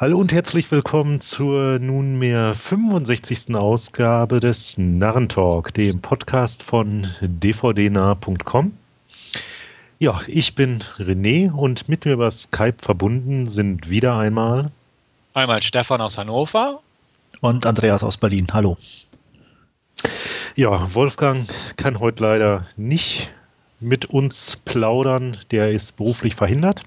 Hallo und herzlich willkommen zur nunmehr 65. Ausgabe des Narrentalk, dem Podcast von dvdnah.com. Ja, ich bin René und mit mir über Skype verbunden sind wieder einmal einmal Stefan aus Hannover und Andreas aus Berlin. Hallo. Ja, Wolfgang kann heute leider nicht mit uns plaudern, der ist beruflich verhindert.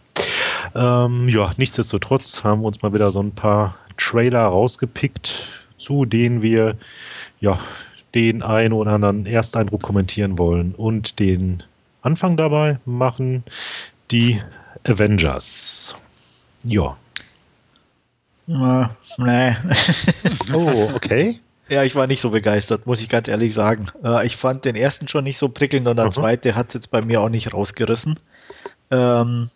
Ähm, ja, nichtsdestotrotz haben wir uns mal wieder so ein paar Trailer rausgepickt, zu denen wir ja den einen oder anderen Ersteindruck kommentieren wollen und den Anfang dabei machen die Avengers. Ja. Äh, nee. oh, okay. Ja, ich war nicht so begeistert, muss ich ganz ehrlich sagen. Äh, ich fand den ersten schon nicht so prickelnd und der mhm. zweite hat es jetzt bei mir auch nicht rausgerissen. Ähm,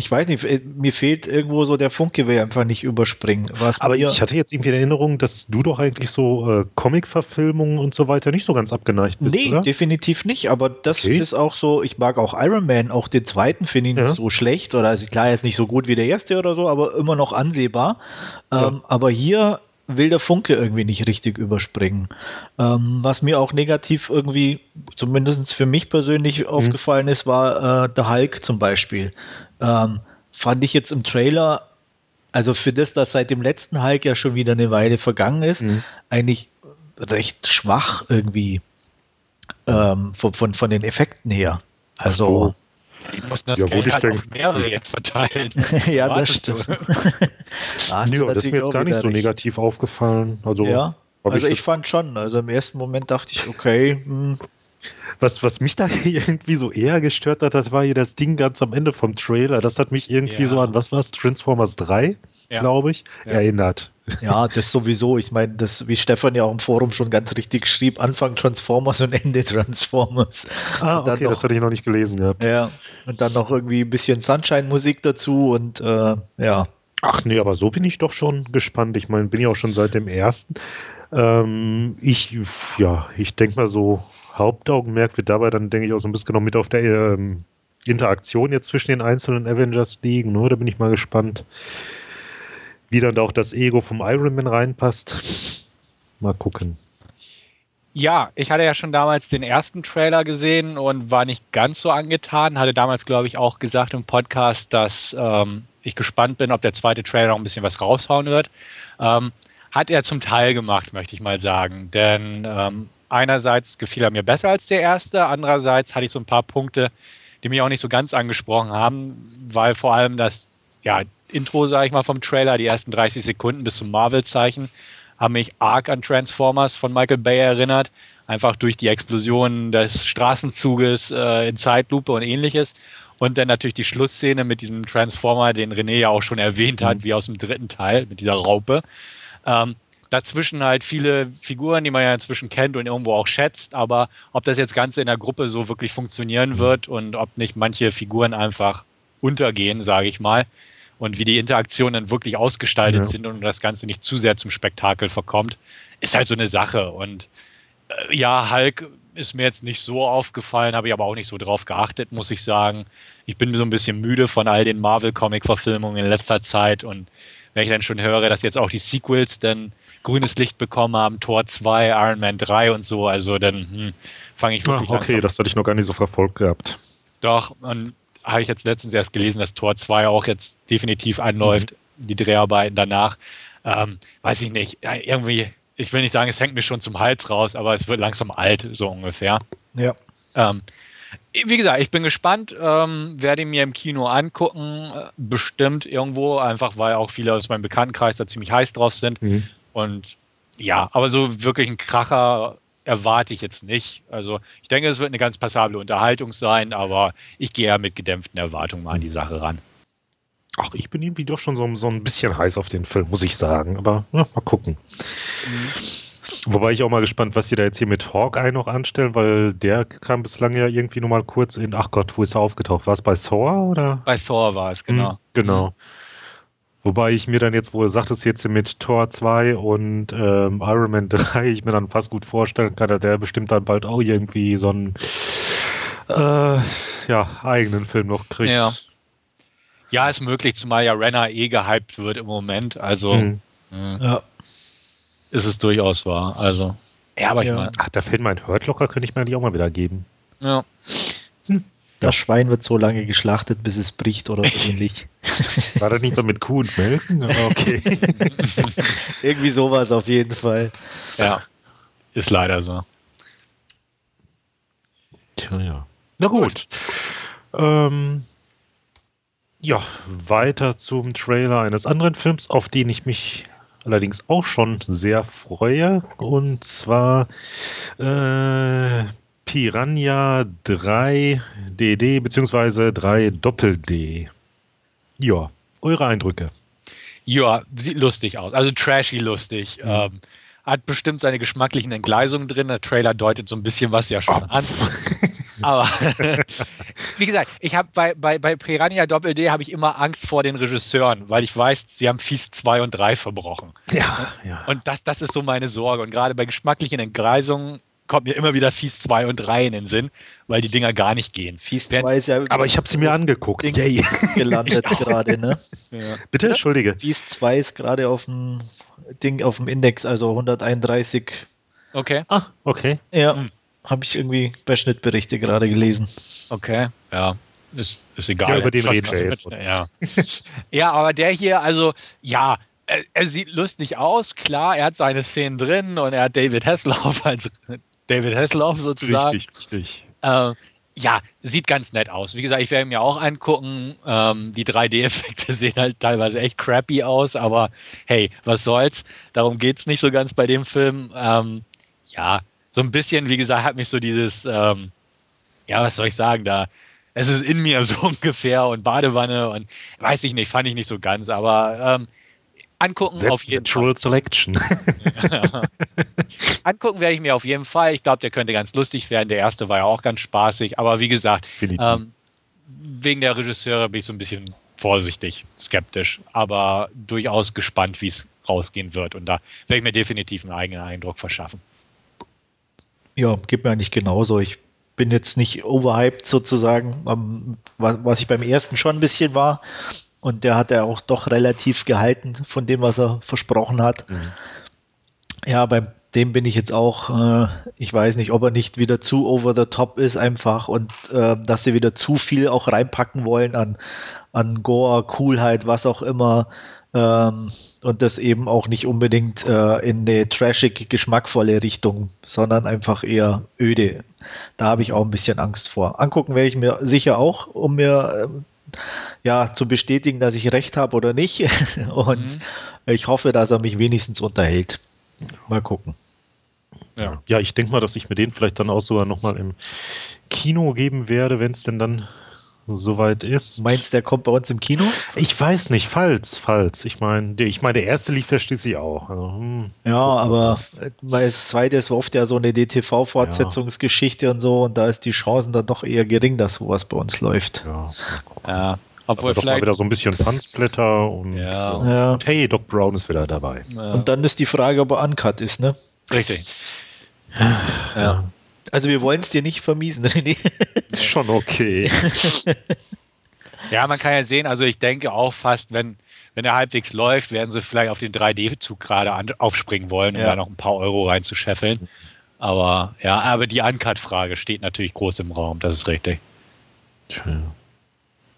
ich weiß nicht, äh, mir fehlt irgendwo so der Funke, will einfach nicht überspringen. Was Aber ich hatte jetzt irgendwie in Erinnerung, dass du doch eigentlich so äh, Comic-Verfilmungen und so weiter nicht so ganz abgeneigt bist, Nee, oder? definitiv nicht. Aber das okay. ist auch so, ich mag auch Iron Man, auch den zweiten finde ich ja. nicht so schlecht. Oder also klar, er ist nicht so gut wie der erste oder so, aber immer noch ansehbar. Ja. Ähm, aber hier will der Funke irgendwie nicht richtig überspringen. Ähm, was mir auch negativ irgendwie, zumindest für mich persönlich mhm. aufgefallen ist, war äh, der Hulk zum Beispiel. Ähm, fand ich jetzt im Trailer, also für das, dass seit dem letzten Hulk ja schon wieder eine Weile vergangen ist, mhm. eigentlich recht schwach irgendwie ähm, von, von, von den Effekten her. Also. Die mussten das ja, Geld halt auf mehrere jetzt verteilen. ja, das stimmt. da Nö, das ist mir jetzt gar nicht so recht. negativ aufgefallen. Also, ja, also ich, ich fand schon. Also im ersten Moment dachte ich, okay, hm, was, was mich da irgendwie so eher gestört hat, das war hier das Ding ganz am Ende vom Trailer. Das hat mich irgendwie ja. so an, was war es, Transformers 3, ja. glaube ich, ja. erinnert. Ja, das sowieso. Ich meine, das, wie Stefan ja auch im Forum schon ganz richtig schrieb, Anfang Transformers und Ende Transformers. Ah, okay, noch, das hatte ich noch nicht gelesen gehabt. Ja, und dann noch irgendwie ein bisschen Sunshine-Musik dazu und äh, ja. Ach nee, aber so bin ich doch schon gespannt. Ich meine, bin ja auch schon seit dem ersten. Ähm, ich, ja, ich denke mal so, Hauptaugenmerk wird dabei dann, denke ich, auch so ein bisschen noch mit auf der ähm, Interaktion jetzt zwischen den einzelnen Avengers liegen. Ne? Da bin ich mal gespannt, wie dann da auch das Ego vom Iron Man reinpasst. Mal gucken. Ja, ich hatte ja schon damals den ersten Trailer gesehen und war nicht ganz so angetan. Hatte damals, glaube ich, auch gesagt im Podcast, dass ähm, ich gespannt bin, ob der zweite Trailer noch ein bisschen was raushauen wird. Ähm, hat er zum Teil gemacht, möchte ich mal sagen. Denn ähm, einerseits gefiel er mir besser als der erste, andererseits hatte ich so ein paar Punkte, die mich auch nicht so ganz angesprochen haben, weil vor allem das ja, Intro, sage ich mal, vom Trailer, die ersten 30 Sekunden bis zum Marvel-Zeichen, haben mich arg an Transformers von Michael Bay erinnert. Einfach durch die Explosion des Straßenzuges äh, in Zeitlupe und ähnliches. Und dann natürlich die Schlussszene mit diesem Transformer, den René ja auch schon erwähnt hat, mhm. wie aus dem dritten Teil, mit dieser Raupe. Ähm, dazwischen halt viele Figuren, die man ja inzwischen kennt und irgendwo auch schätzt, aber ob das jetzt Ganze in der Gruppe so wirklich funktionieren wird und ob nicht manche Figuren einfach untergehen, sage ich mal, und wie die Interaktionen dann wirklich ausgestaltet ja. sind und das Ganze nicht zu sehr zum Spektakel verkommt, ist halt so eine Sache. Und äh, ja, Hulk ist mir jetzt nicht so aufgefallen, habe ich aber auch nicht so drauf geachtet, muss ich sagen. Ich bin so ein bisschen müde von all den Marvel-Comic-Verfilmungen in letzter Zeit und wenn ich dann schon höre, dass jetzt auch die Sequels dann grünes Licht bekommen haben, Tor 2, Iron Man 3 und so, also dann hm, fange ich wirklich an. Okay, langsam. das hatte ich noch gar nicht so verfolgt gehabt. Doch, und habe ich jetzt letztens erst gelesen, dass Tor 2 auch jetzt definitiv anläuft, mhm. die Dreharbeiten danach. Ähm, weiß ich nicht, irgendwie, ich will nicht sagen, es hängt mir schon zum Hals raus, aber es wird langsam alt, so ungefähr. Ja. Ähm, wie gesagt, ich bin gespannt, ähm, werde mir im Kino angucken, bestimmt irgendwo, einfach weil auch viele aus meinem Bekanntenkreis da ziemlich heiß drauf sind. Mhm. Und ja, aber so wirklich ein Kracher erwarte ich jetzt nicht. Also ich denke, es wird eine ganz passable Unterhaltung sein, aber ich gehe ja mit gedämpften Erwartungen mal an die Sache ran. Ach, ich bin irgendwie doch schon so, so ein bisschen heiß auf den Film, muss ich sagen. Aber ja, mal gucken. Mhm. Wobei ich auch mal gespannt, was sie da jetzt hier mit Hawkeye noch anstellen, weil der kam bislang ja irgendwie nur mal kurz in, ach Gott, wo ist er aufgetaucht? War es bei Thor oder? Bei Thor war es, genau. Hm, genau. Mhm. Wobei ich mir dann jetzt, wo du sagtest, jetzt mit Tor 2 und ähm, Iron Man 3, ich mir dann fast gut vorstellen kann, dass der bestimmt dann bald auch irgendwie so einen äh, ja, eigenen Film noch kriegt. Ja. Ja, ist möglich, zumal ja Renner eh gehypt wird im Moment. Also hm. ja. ist es durchaus wahr. Also, ja, aber ich meine. Ach, da fällt mein Hurtlocker, könnte ich mir eigentlich auch mal wieder geben. Ja. Hm. Das Schwein wird so lange geschlachtet, bis es bricht oder ähnlich. War das nicht mal mit Kuh und Melken? okay. Irgendwie sowas auf jeden Fall. Ja, ist leider so. Tja, ja. Na gut. Ähm, ja, weiter zum Trailer eines anderen Films, auf den ich mich allerdings auch schon sehr freue. Und zwar äh, Piranha 3 DD bzw. 3 Doppel-D. Ja, eure Eindrücke. Ja, sieht lustig aus. Also trashy lustig. Mhm. Ähm, hat bestimmt seine geschmacklichen Entgleisungen drin. Der Trailer deutet so ein bisschen was ja schon oh. an. Aber wie gesagt, ich habe bei, bei, bei Piranha Doppel D habe ich immer Angst vor den Regisseuren, weil ich weiß, sie haben Fies 2 und 3 verbrochen. Ja, ja. Und das, das ist so meine Sorge. Und gerade bei geschmacklichen Entgleisungen kommt mir immer wieder Fies 2 und 3 in den Sinn, weil die Dinger gar nicht gehen. Fies 2 ist ja. Aber ich habe sie mir angeguckt. Yay. gelandet gerade, ne? Ja. Bitte, Entschuldige. Fies 2 ist gerade auf dem Ding, auf dem Index, also 131. Okay. Ah, okay. Ja. Hm. Habe ich irgendwie bei Schnittberichte gerade gelesen. Okay, ja. Ist, ist egal. Ja, über den reden wir jetzt. Ja. ja, aber der hier, also, ja, er, er, sieht lustig aus, klar, er hat seine Szenen drin und er hat David Hasselhoff als David Hasselhoff sozusagen. Richtig, richtig. Äh, ja, sieht ganz nett aus. Wie gesagt, ich werde mir auch angucken. Ähm, die 3D-Effekte sehen halt teilweise echt crappy aus, aber hey, was soll's. Darum geht es nicht so ganz bei dem Film. Ähm, ja, so ein bisschen, wie gesagt, hat mich so dieses, ähm, ja, was soll ich sagen, da, es ist in mir so ungefähr und Badewanne und weiß ich nicht, fand ich nicht so ganz, aber ähm, angucken Selbst auf jeden Fall. Selection. angucken werde ich mir auf jeden Fall. Ich glaube, der könnte ganz lustig werden. Der erste war ja auch ganz spaßig, aber wie gesagt, ähm, wegen der Regisseure bin ich so ein bisschen vorsichtig, skeptisch, aber durchaus gespannt, wie es rausgehen wird. Und da werde ich mir definitiv einen eigenen Eindruck verschaffen. Ja, geht mir eigentlich genauso. Ich bin jetzt nicht overhyped sozusagen, was ich beim ersten schon ein bisschen war. Und der hat ja auch doch relativ gehalten von dem, was er versprochen hat. Mhm. Ja, bei dem bin ich jetzt auch, äh, ich weiß nicht, ob er nicht wieder zu over the top ist einfach und äh, dass sie wieder zu viel auch reinpacken wollen an, an Gore, Coolheit, was auch immer. Ähm, und das eben auch nicht unbedingt äh, in eine trashig, geschmackvolle Richtung, sondern einfach eher öde. Da habe ich auch ein bisschen Angst vor. Angucken werde ich mir sicher auch, um mir ähm, ja zu bestätigen, dass ich recht habe oder nicht. und mhm. ich hoffe, dass er mich wenigstens unterhält. Mal gucken. Ja, ja ich denke mal, dass ich mir den vielleicht dann auch sogar nochmal im Kino geben werde, wenn es denn dann soweit ist. Meinst du, der kommt bei uns im Kino? Ich weiß nicht, falls, falls. Ich meine, der, ich mein, der erste lief ja schließlich auch. Also, hm, ja, aber das zweite ist oft ja so eine DTV-Fortsetzungsgeschichte ja. und so und da ist die Chancen dann doch eher gering, dass sowas bei uns läuft. Ja, ja. Obwohl doch mal wieder so ein bisschen Fansblätter und, ja. ja. und hey, Doc Brown ist wieder dabei. Ja. Und dann ist die Frage, ob er uncut ist, ne? Richtig. Ja. Also wir wollen es dir nicht vermiesen, René. Ist schon okay. ja, man kann ja sehen, also ich denke auch fast, wenn, wenn er halbwegs läuft, werden sie vielleicht auf den 3D-Zug gerade aufspringen wollen, um ja. da noch ein paar Euro reinzuscheffeln. Aber ja, aber die Uncut-Frage steht natürlich groß im Raum, das ist richtig.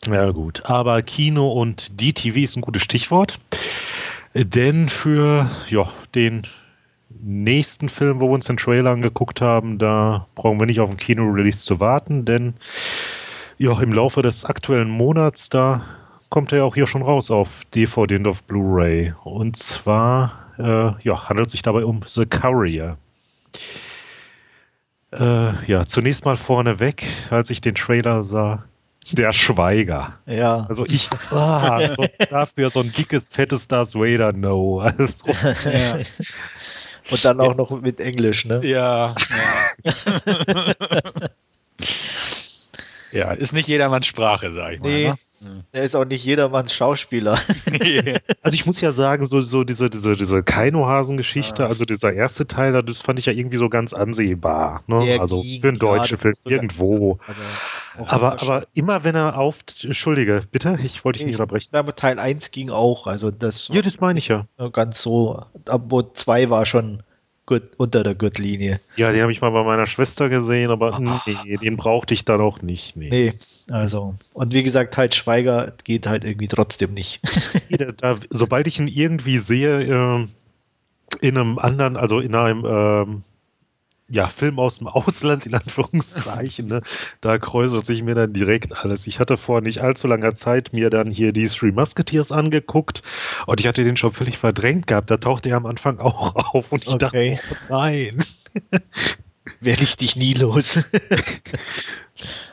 Ja, gut. Aber Kino und DTV ist ein gutes Stichwort. Denn für ja, den nächsten Film, wo wir uns den Trailer angeguckt haben, da brauchen wir nicht auf den Kino-Release zu warten, denn ja, im Laufe des aktuellen Monats, da kommt er ja auch hier schon raus auf DVD und auf Blu-ray. Und zwar äh, ja, handelt es sich dabei um The Courier. Äh, ja, zunächst mal vorneweg, als ich den Trailer sah, der Schweiger. Ja. Also ich ah, dafür so ein dickes, fettes Darth Vader, no. Also, ja. Und dann auch noch mit Englisch, ne? Ja. ja. Ja, ist nicht jedermanns Sprache, sag ich nee, mal. Ne? Er ist auch nicht jedermanns Schauspieler. also ich muss ja sagen, so, so diese, diese, diese Kainohasen-Geschichte, ah. also dieser erste Teil, das fand ich ja irgendwie so ganz ansehbar. Ne? Also für einen deutschen Film irgendwo. Aber, aber, aber immer wenn er auf. Entschuldige, bitte, ich wollte dich nicht unterbrechen. Aber Teil 1 ging auch. Also das ja, das meine ich ja. Ganz so. Aber 2 war schon gut, unter der Gürtellinie. Ja, den habe ich mal bei meiner Schwester gesehen, aber ah. nee, den brauchte ich dann auch nicht. Nee. nee, also. Und wie gesagt, halt Schweiger geht halt irgendwie trotzdem nicht. da, da, sobald ich ihn irgendwie sehe, äh, in einem anderen, also in einem ähm, ja, Film aus dem Ausland, in Anführungszeichen, ne? da kräuselt sich mir dann direkt alles. Ich hatte vor nicht allzu langer Zeit mir dann hier die Three Musketeers angeguckt und ich hatte den schon völlig verdrängt gehabt. Da tauchte er am Anfang auch auf und ich okay. dachte, oh nein. Werde ich dich nie los.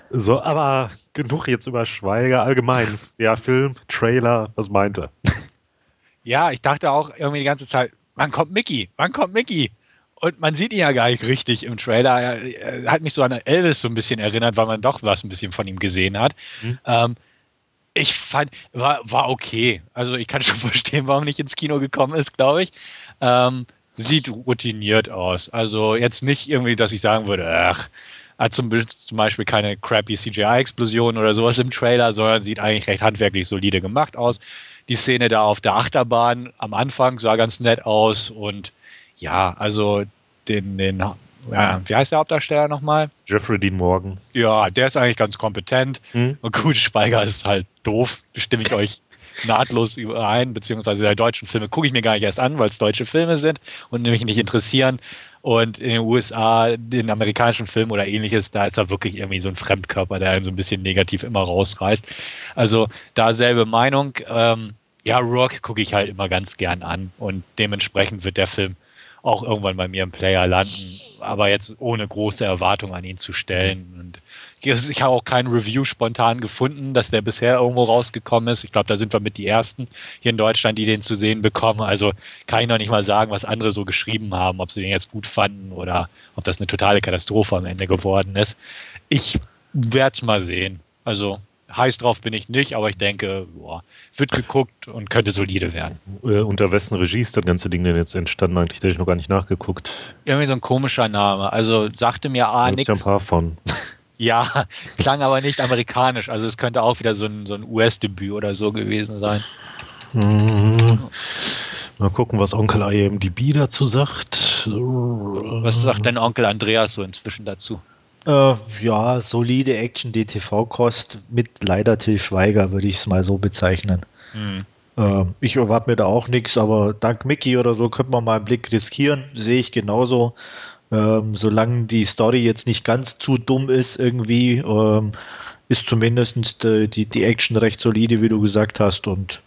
so, aber genug jetzt über Schweiger allgemein. Ja, Film, Trailer, was meinte? Ja, ich dachte auch irgendwie die ganze Zeit, wann kommt Mickey? Wann kommt Mickey? Und man sieht ihn ja gar nicht richtig im Trailer. Er, er, hat mich so an Elvis so ein bisschen erinnert, weil man doch was ein bisschen von ihm gesehen hat. Mhm. Ähm, ich fand, war, war okay. Also ich kann schon verstehen, warum nicht ins Kino gekommen ist, glaube ich. Ähm, sieht routiniert aus. Also jetzt nicht irgendwie, dass ich sagen würde, ach, hat zum, zum Beispiel keine crappy CGI-Explosion oder sowas im Trailer, sondern sieht eigentlich recht handwerklich solide gemacht aus. Die Szene da auf der Achterbahn am Anfang sah ganz nett aus und ja, also den, den ja, wie heißt der Hauptdarsteller nochmal? Jeffrey Dean Morgan. Ja, der ist eigentlich ganz kompetent. Hm? Und gut, Speiger ist halt doof, stimme ich euch nahtlos überein, beziehungsweise der deutschen Filme gucke ich mir gar nicht erst an, weil es deutsche Filme sind und mich nicht interessieren. Und in den USA, den amerikanischen Film oder ähnliches, da ist er wirklich irgendwie so ein Fremdkörper, der einen so ein bisschen negativ immer rausreißt. Also da selbe Meinung. Ähm, ja, Rock gucke ich halt immer ganz gern an und dementsprechend wird der Film auch irgendwann bei mir im Player landen, aber jetzt ohne große Erwartung an ihn zu stellen. Und ich habe auch kein Review spontan gefunden, dass der bisher irgendwo rausgekommen ist. Ich glaube, da sind wir mit die Ersten hier in Deutschland, die den zu sehen bekommen. Also kann ich noch nicht mal sagen, was andere so geschrieben haben, ob sie den jetzt gut fanden oder ob das eine totale Katastrophe am Ende geworden ist. Ich werde es mal sehen. Also heiß drauf bin ich nicht, aber ich denke, boah, wird geguckt und könnte solide werden. Äh, unter wessen Regie ist das ganze Ding denn jetzt entstanden eigentlich? Hätte ich noch gar nicht nachgeguckt. Irgendwie so ein komischer Name. Also sagte mir A nichts. Ja ein paar von. Ja, klang aber nicht amerikanisch. Also es könnte auch wieder so ein, so ein US-Debüt oder so gewesen sein. Mhm. Mal gucken, was Onkel IMDb dazu sagt. Was sagt denn Onkel Andreas so inzwischen dazu? Äh, ja, solide Action-DTV-Kost mit leider Till Schweiger, würde ich es mal so bezeichnen. Mhm. Äh, ich erwarte mir da auch nichts, aber dank Mickey oder so könnte man mal einen Blick riskieren, sehe ich genauso. Ähm, solange die Story jetzt nicht ganz zu dumm ist, irgendwie, ähm, ist zumindest die, die, die Action recht solide, wie du gesagt hast. Und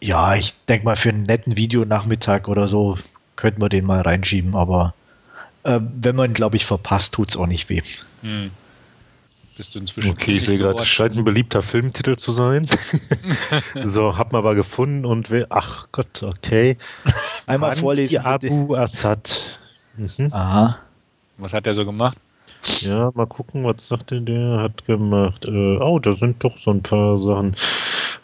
ja, ich denke mal, für einen netten Videonachmittag oder so könnte man den mal reinschieben, aber äh, wenn man, glaube ich, verpasst, tut es auch nicht weh. Hm. Bist du inzwischen. Okay, ich sehe gerade, scheint ein beliebter Filmtitel zu sein. so, hab man aber gefunden und will. Ach Gott, okay. Einmal vorlesen. Abu Assad. Mhm. Aha. Was hat der so gemacht? Ja, mal gucken, was sagt denn der? Hat gemacht. Äh, oh, da sind doch so ein paar Sachen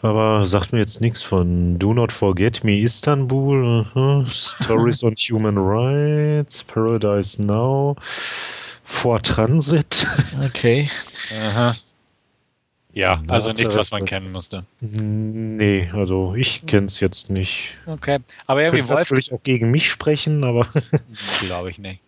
aber sagt mir jetzt nichts von Do Not Forget Me Istanbul, uh -huh. Stories on Human Rights, Paradise Now, For Transit. Okay. Aha. Ja, also nichts, was man kennen musste. Nee, also ich kenne es jetzt nicht. Okay, aber irgendwie Wolf. natürlich auch gegen mich sprechen, aber. Glaube ich nicht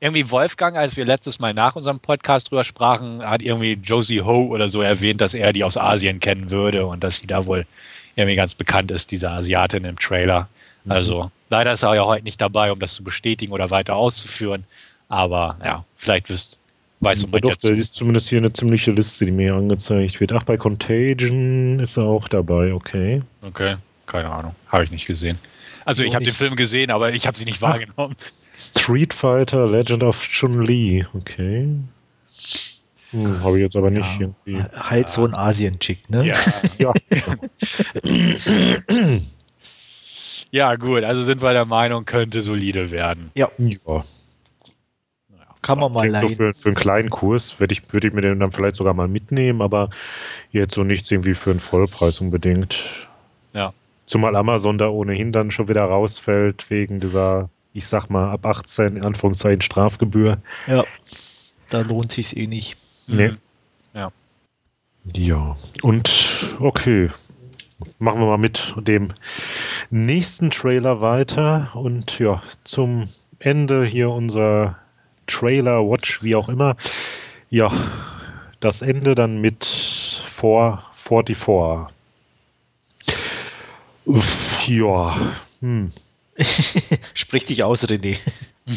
irgendwie Wolfgang, als wir letztes Mal nach unserem Podcast drüber sprachen, hat irgendwie Josie Ho oder so erwähnt, dass er die aus Asien kennen würde und dass sie da wohl irgendwie ganz bekannt ist, diese Asiatin im Trailer. Mhm. Also leider ist er ja heute nicht dabei, um das zu bestätigen oder weiter auszuführen. Aber ja, vielleicht wirst, weißt du mal doch, jetzt. Da ist zumindest hier eine ziemliche Liste, die mir angezeigt wird. Ach, bei Contagion ist er auch dabei, okay. Okay, keine Ahnung. Habe ich nicht gesehen. Also ich habe den Film gesehen, aber ich habe sie nicht wahrgenommen. Street Fighter Legend of Chun-Li, okay. Hm, Habe ich jetzt aber nicht ja, irgendwie. Halt so ein Asien-Chick, ne? Ja. ja. ja, gut, also sind wir der Meinung, könnte solide werden. Ja. ja. kann man mal leihen. So für, für, einen kleinen Kurs würde ich, würd ich mir den dann vielleicht sogar mal mitnehmen, aber jetzt so nichts irgendwie für einen Vollpreis unbedingt. Ja. Zumal Amazon da ohnehin dann schon wieder rausfällt wegen dieser, ich sag mal, ab 18 in Anführungszeichen Strafgebühr. Ja, da lohnt sich eh nicht. Nee. Mhm. Ja. Ja, und okay, machen wir mal mit dem nächsten Trailer weiter und ja, zum Ende hier unser Trailer, Watch, wie auch immer. Ja, das Ende dann mit 444. Uff, ja. Hm. Sprich dich aus, René.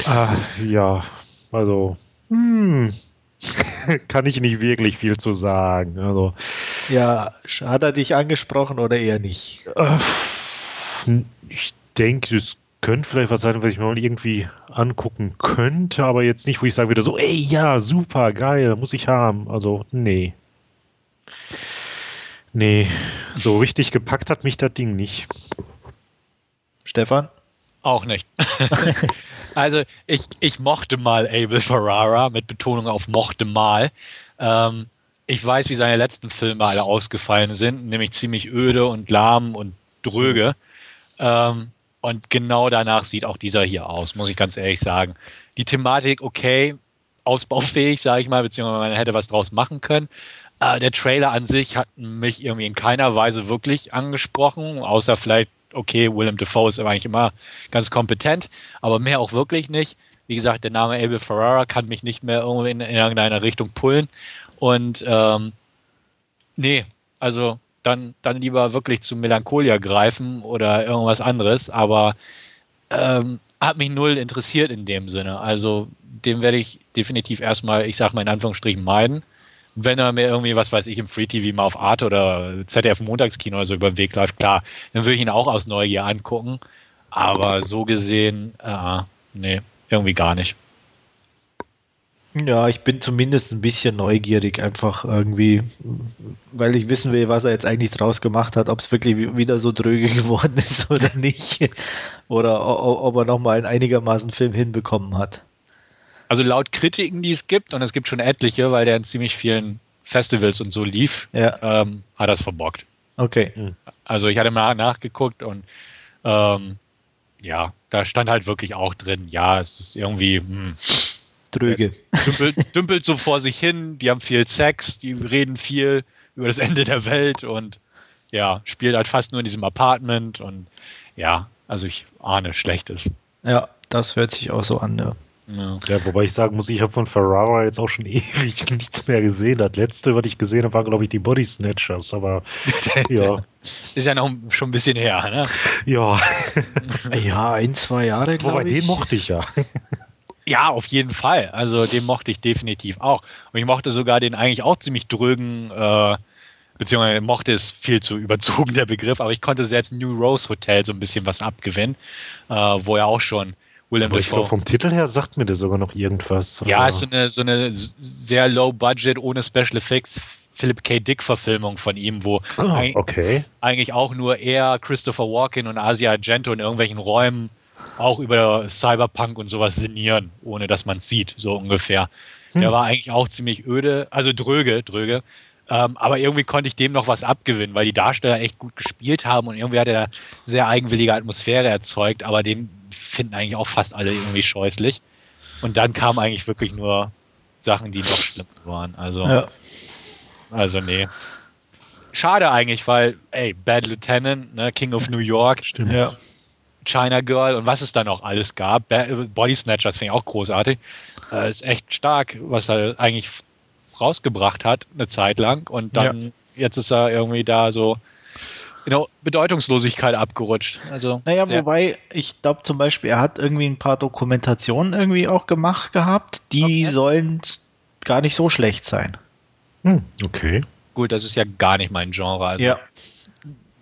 Ah, ja, also. Hm. kann ich nicht wirklich viel zu sagen. Also, ja, hat er dich angesprochen oder eher nicht? Ich denke, es könnte vielleicht was sein, was ich mir mal irgendwie angucken könnte, aber jetzt nicht, wo ich sage wieder so, ey, ja, super, geil, muss ich haben. Also, nee. Nee, so richtig gepackt hat mich das Ding nicht. Stefan? Auch nicht. also ich, ich mochte mal Abel Ferrara mit Betonung auf mochte mal. Ähm, ich weiß, wie seine letzten Filme alle ausgefallen sind, nämlich ziemlich öde und lahm und dröge. Ähm, und genau danach sieht auch dieser hier aus, muss ich ganz ehrlich sagen. Die Thematik, okay, ausbaufähig, sage ich mal, beziehungsweise man hätte was draus machen können. Äh, der Trailer an sich hat mich irgendwie in keiner Weise wirklich angesprochen, außer vielleicht okay, Willem Dafoe ist eigentlich immer ganz kompetent, aber mehr auch wirklich nicht. Wie gesagt, der Name Abel Ferrara kann mich nicht mehr irgendwie in, in irgendeiner Richtung pullen. Und ähm, nee, also dann, dann lieber wirklich zu Melancholia greifen oder irgendwas anderes, aber ähm, hat mich null interessiert in dem Sinne. Also den werde ich definitiv erstmal, ich sag mal in Anführungsstrichen, meiden wenn er mir irgendwie, was weiß ich, im Free TV mal auf Arte oder ZDF Montagskino oder so über den Weg läuft, klar, dann würde ich ihn auch aus Neugier angucken. Aber so gesehen, äh, nee, irgendwie gar nicht. Ja, ich bin zumindest ein bisschen neugierig, einfach irgendwie, weil ich wissen will, was er jetzt eigentlich draus gemacht hat, ob es wirklich wieder so dröge geworden ist oder nicht. Oder ob er nochmal einen einigermaßen Film hinbekommen hat. Also laut Kritiken, die es gibt, und es gibt schon etliche, weil der in ziemlich vielen Festivals und so lief, ja. ähm, hat er es verbockt. Okay. Hm. Also ich hatte mal nachgeguckt und ähm, ja, da stand halt wirklich auch drin, ja, es ist irgendwie hm, dröge. Dümpelt, dümpelt so vor sich hin, die haben viel Sex, die reden viel über das Ende der Welt und ja, spielt halt fast nur in diesem Apartment und ja, also ich ahne Schlechtes. Ja, das hört sich auch so an, ja. Ja. ja. wobei ich sagen muss, ich habe von Ferrara jetzt auch schon ewig nichts mehr gesehen. Das letzte, was ich gesehen habe, war, glaube ich, die Body Snatchers, aber ja. Ist ja noch schon ein bisschen her, ne? Ja. ja, ein, zwei Jahre, glaube ich. den mochte ich ja. Ja, auf jeden Fall. Also den mochte ich definitiv auch. Und ich mochte sogar den eigentlich auch ziemlich drögen, äh, beziehungsweise mochte es viel zu überzogen, der Begriff, aber ich konnte selbst New Rose Hotel so ein bisschen was abgewinnen, äh, wo er auch schon William Aber ich glaube, vom Titel her sagt mir das sogar noch irgendwas. Ja, ist so eine, so eine sehr low budget, ohne Special Effects Philip K. Dick Verfilmung von ihm, wo oh, okay. eigentlich auch nur er, Christopher Walken und Asia Argento in irgendwelchen Räumen auch über Cyberpunk und sowas sinnieren, ohne dass man es sieht, so ungefähr. Hm. Der war eigentlich auch ziemlich öde, also dröge, dröge. Ähm, aber irgendwie konnte ich dem noch was abgewinnen, weil die Darsteller echt gut gespielt haben und irgendwie hat er sehr eigenwillige Atmosphäre erzeugt, aber den finden eigentlich auch fast alle irgendwie scheußlich. Und dann kamen eigentlich wirklich nur Sachen, die noch schlimmer waren. Also, ja. also nee. Schade eigentlich, weil, ey, Bad Lieutenant, ne, King of New York, Stimmt. Ja. China Girl und was es da noch alles gab. Body Snatchers finde ich auch großartig. Äh, ist echt stark, was er eigentlich rausgebracht hat, eine Zeit lang. Und dann, ja. jetzt ist er irgendwie da so genau, Bedeutungslosigkeit abgerutscht. Also naja, wobei, ich glaube zum Beispiel, er hat irgendwie ein paar Dokumentationen irgendwie auch gemacht gehabt, die okay. sollen gar nicht so schlecht sein. Hm, okay. Gut, das ist ja gar nicht mein Genre. Also ja.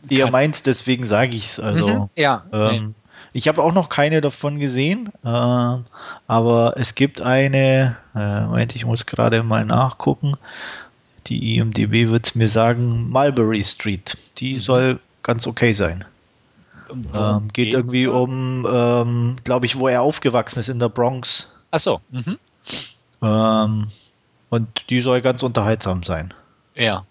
Ihr meint, deswegen sage ich es. Also, mhm, ja. Ähm, nee. Ich habe auch noch keine davon gesehen, äh, aber es gibt eine, äh, Moment, ich muss gerade mal nachgucken. Die IMDB wird es mir sagen, Mulberry Street. Die mhm. soll ganz okay sein. Ähm, geht irgendwie da? um, ähm, glaube ich, wo er aufgewachsen ist in der Bronx. Ach so. Mhm. Ähm, und die soll ganz unterhaltsam sein. Ja.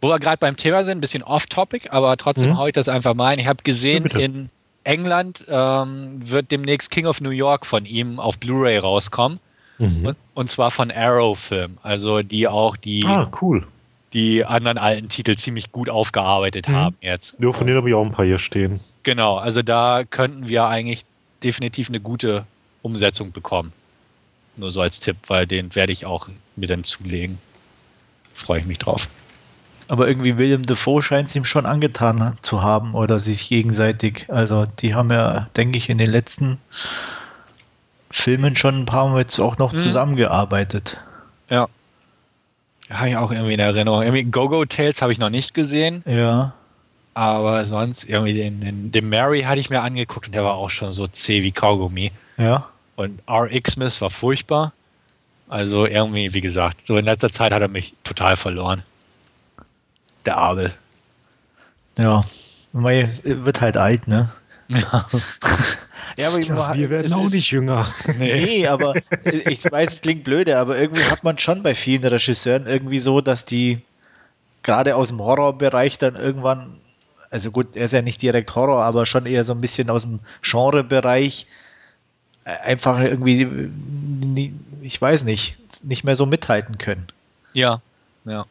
Wo wir gerade beim Thema sind, ein bisschen off-topic, aber trotzdem mhm. haue ich das einfach mal ein. Ich habe gesehen, ja, in England ähm, wird demnächst King of New York von ihm auf Blu-ray rauskommen. Mhm. Und, und, zwar von Arrow Film, also die auch die, ah, cool. die anderen alten Titel ziemlich gut aufgearbeitet mhm. haben jetzt. Ja, von denen habe ich auch ein paar hier stehen. Genau, also da könnten wir eigentlich definitiv eine gute Umsetzung bekommen. Nur so als Tipp, weil den werde ich auch mir dann zulegen. Freue ich mich drauf. Aber irgendwie William Defoe scheint es ihm schon angetan zu haben oder sich gegenseitig. Also die haben ja, denke ich, in den letzten Filmen schon ein paar Mal jetzt auch noch mhm. zusammengearbeitet. Ja. Habe ich auch irgendwie in Erinnerung. Irgendwie Go-Go Tales habe ich noch nicht gesehen. Ja. Aber sonst irgendwie den, den, den Mary hatte ich mir angeguckt und der war auch schon so zäh wie Kaugummi. Ja. Und RX Smith war furchtbar. Also irgendwie, wie gesagt, so in letzter Zeit hat er mich total verloren. Der Abel. Ja, wird halt alt, ne? Ja. ja aber ja, wir werden auch nicht jünger. Nee. nee, aber ich weiß, es klingt blöde, aber irgendwie hat man schon bei vielen Regisseuren irgendwie so, dass die gerade aus dem Horrorbereich dann irgendwann, also gut, er ist ja nicht direkt Horror, aber schon eher so ein bisschen aus dem Genrebereich einfach irgendwie, ich weiß nicht, nicht mehr so mithalten können. Ja, ja.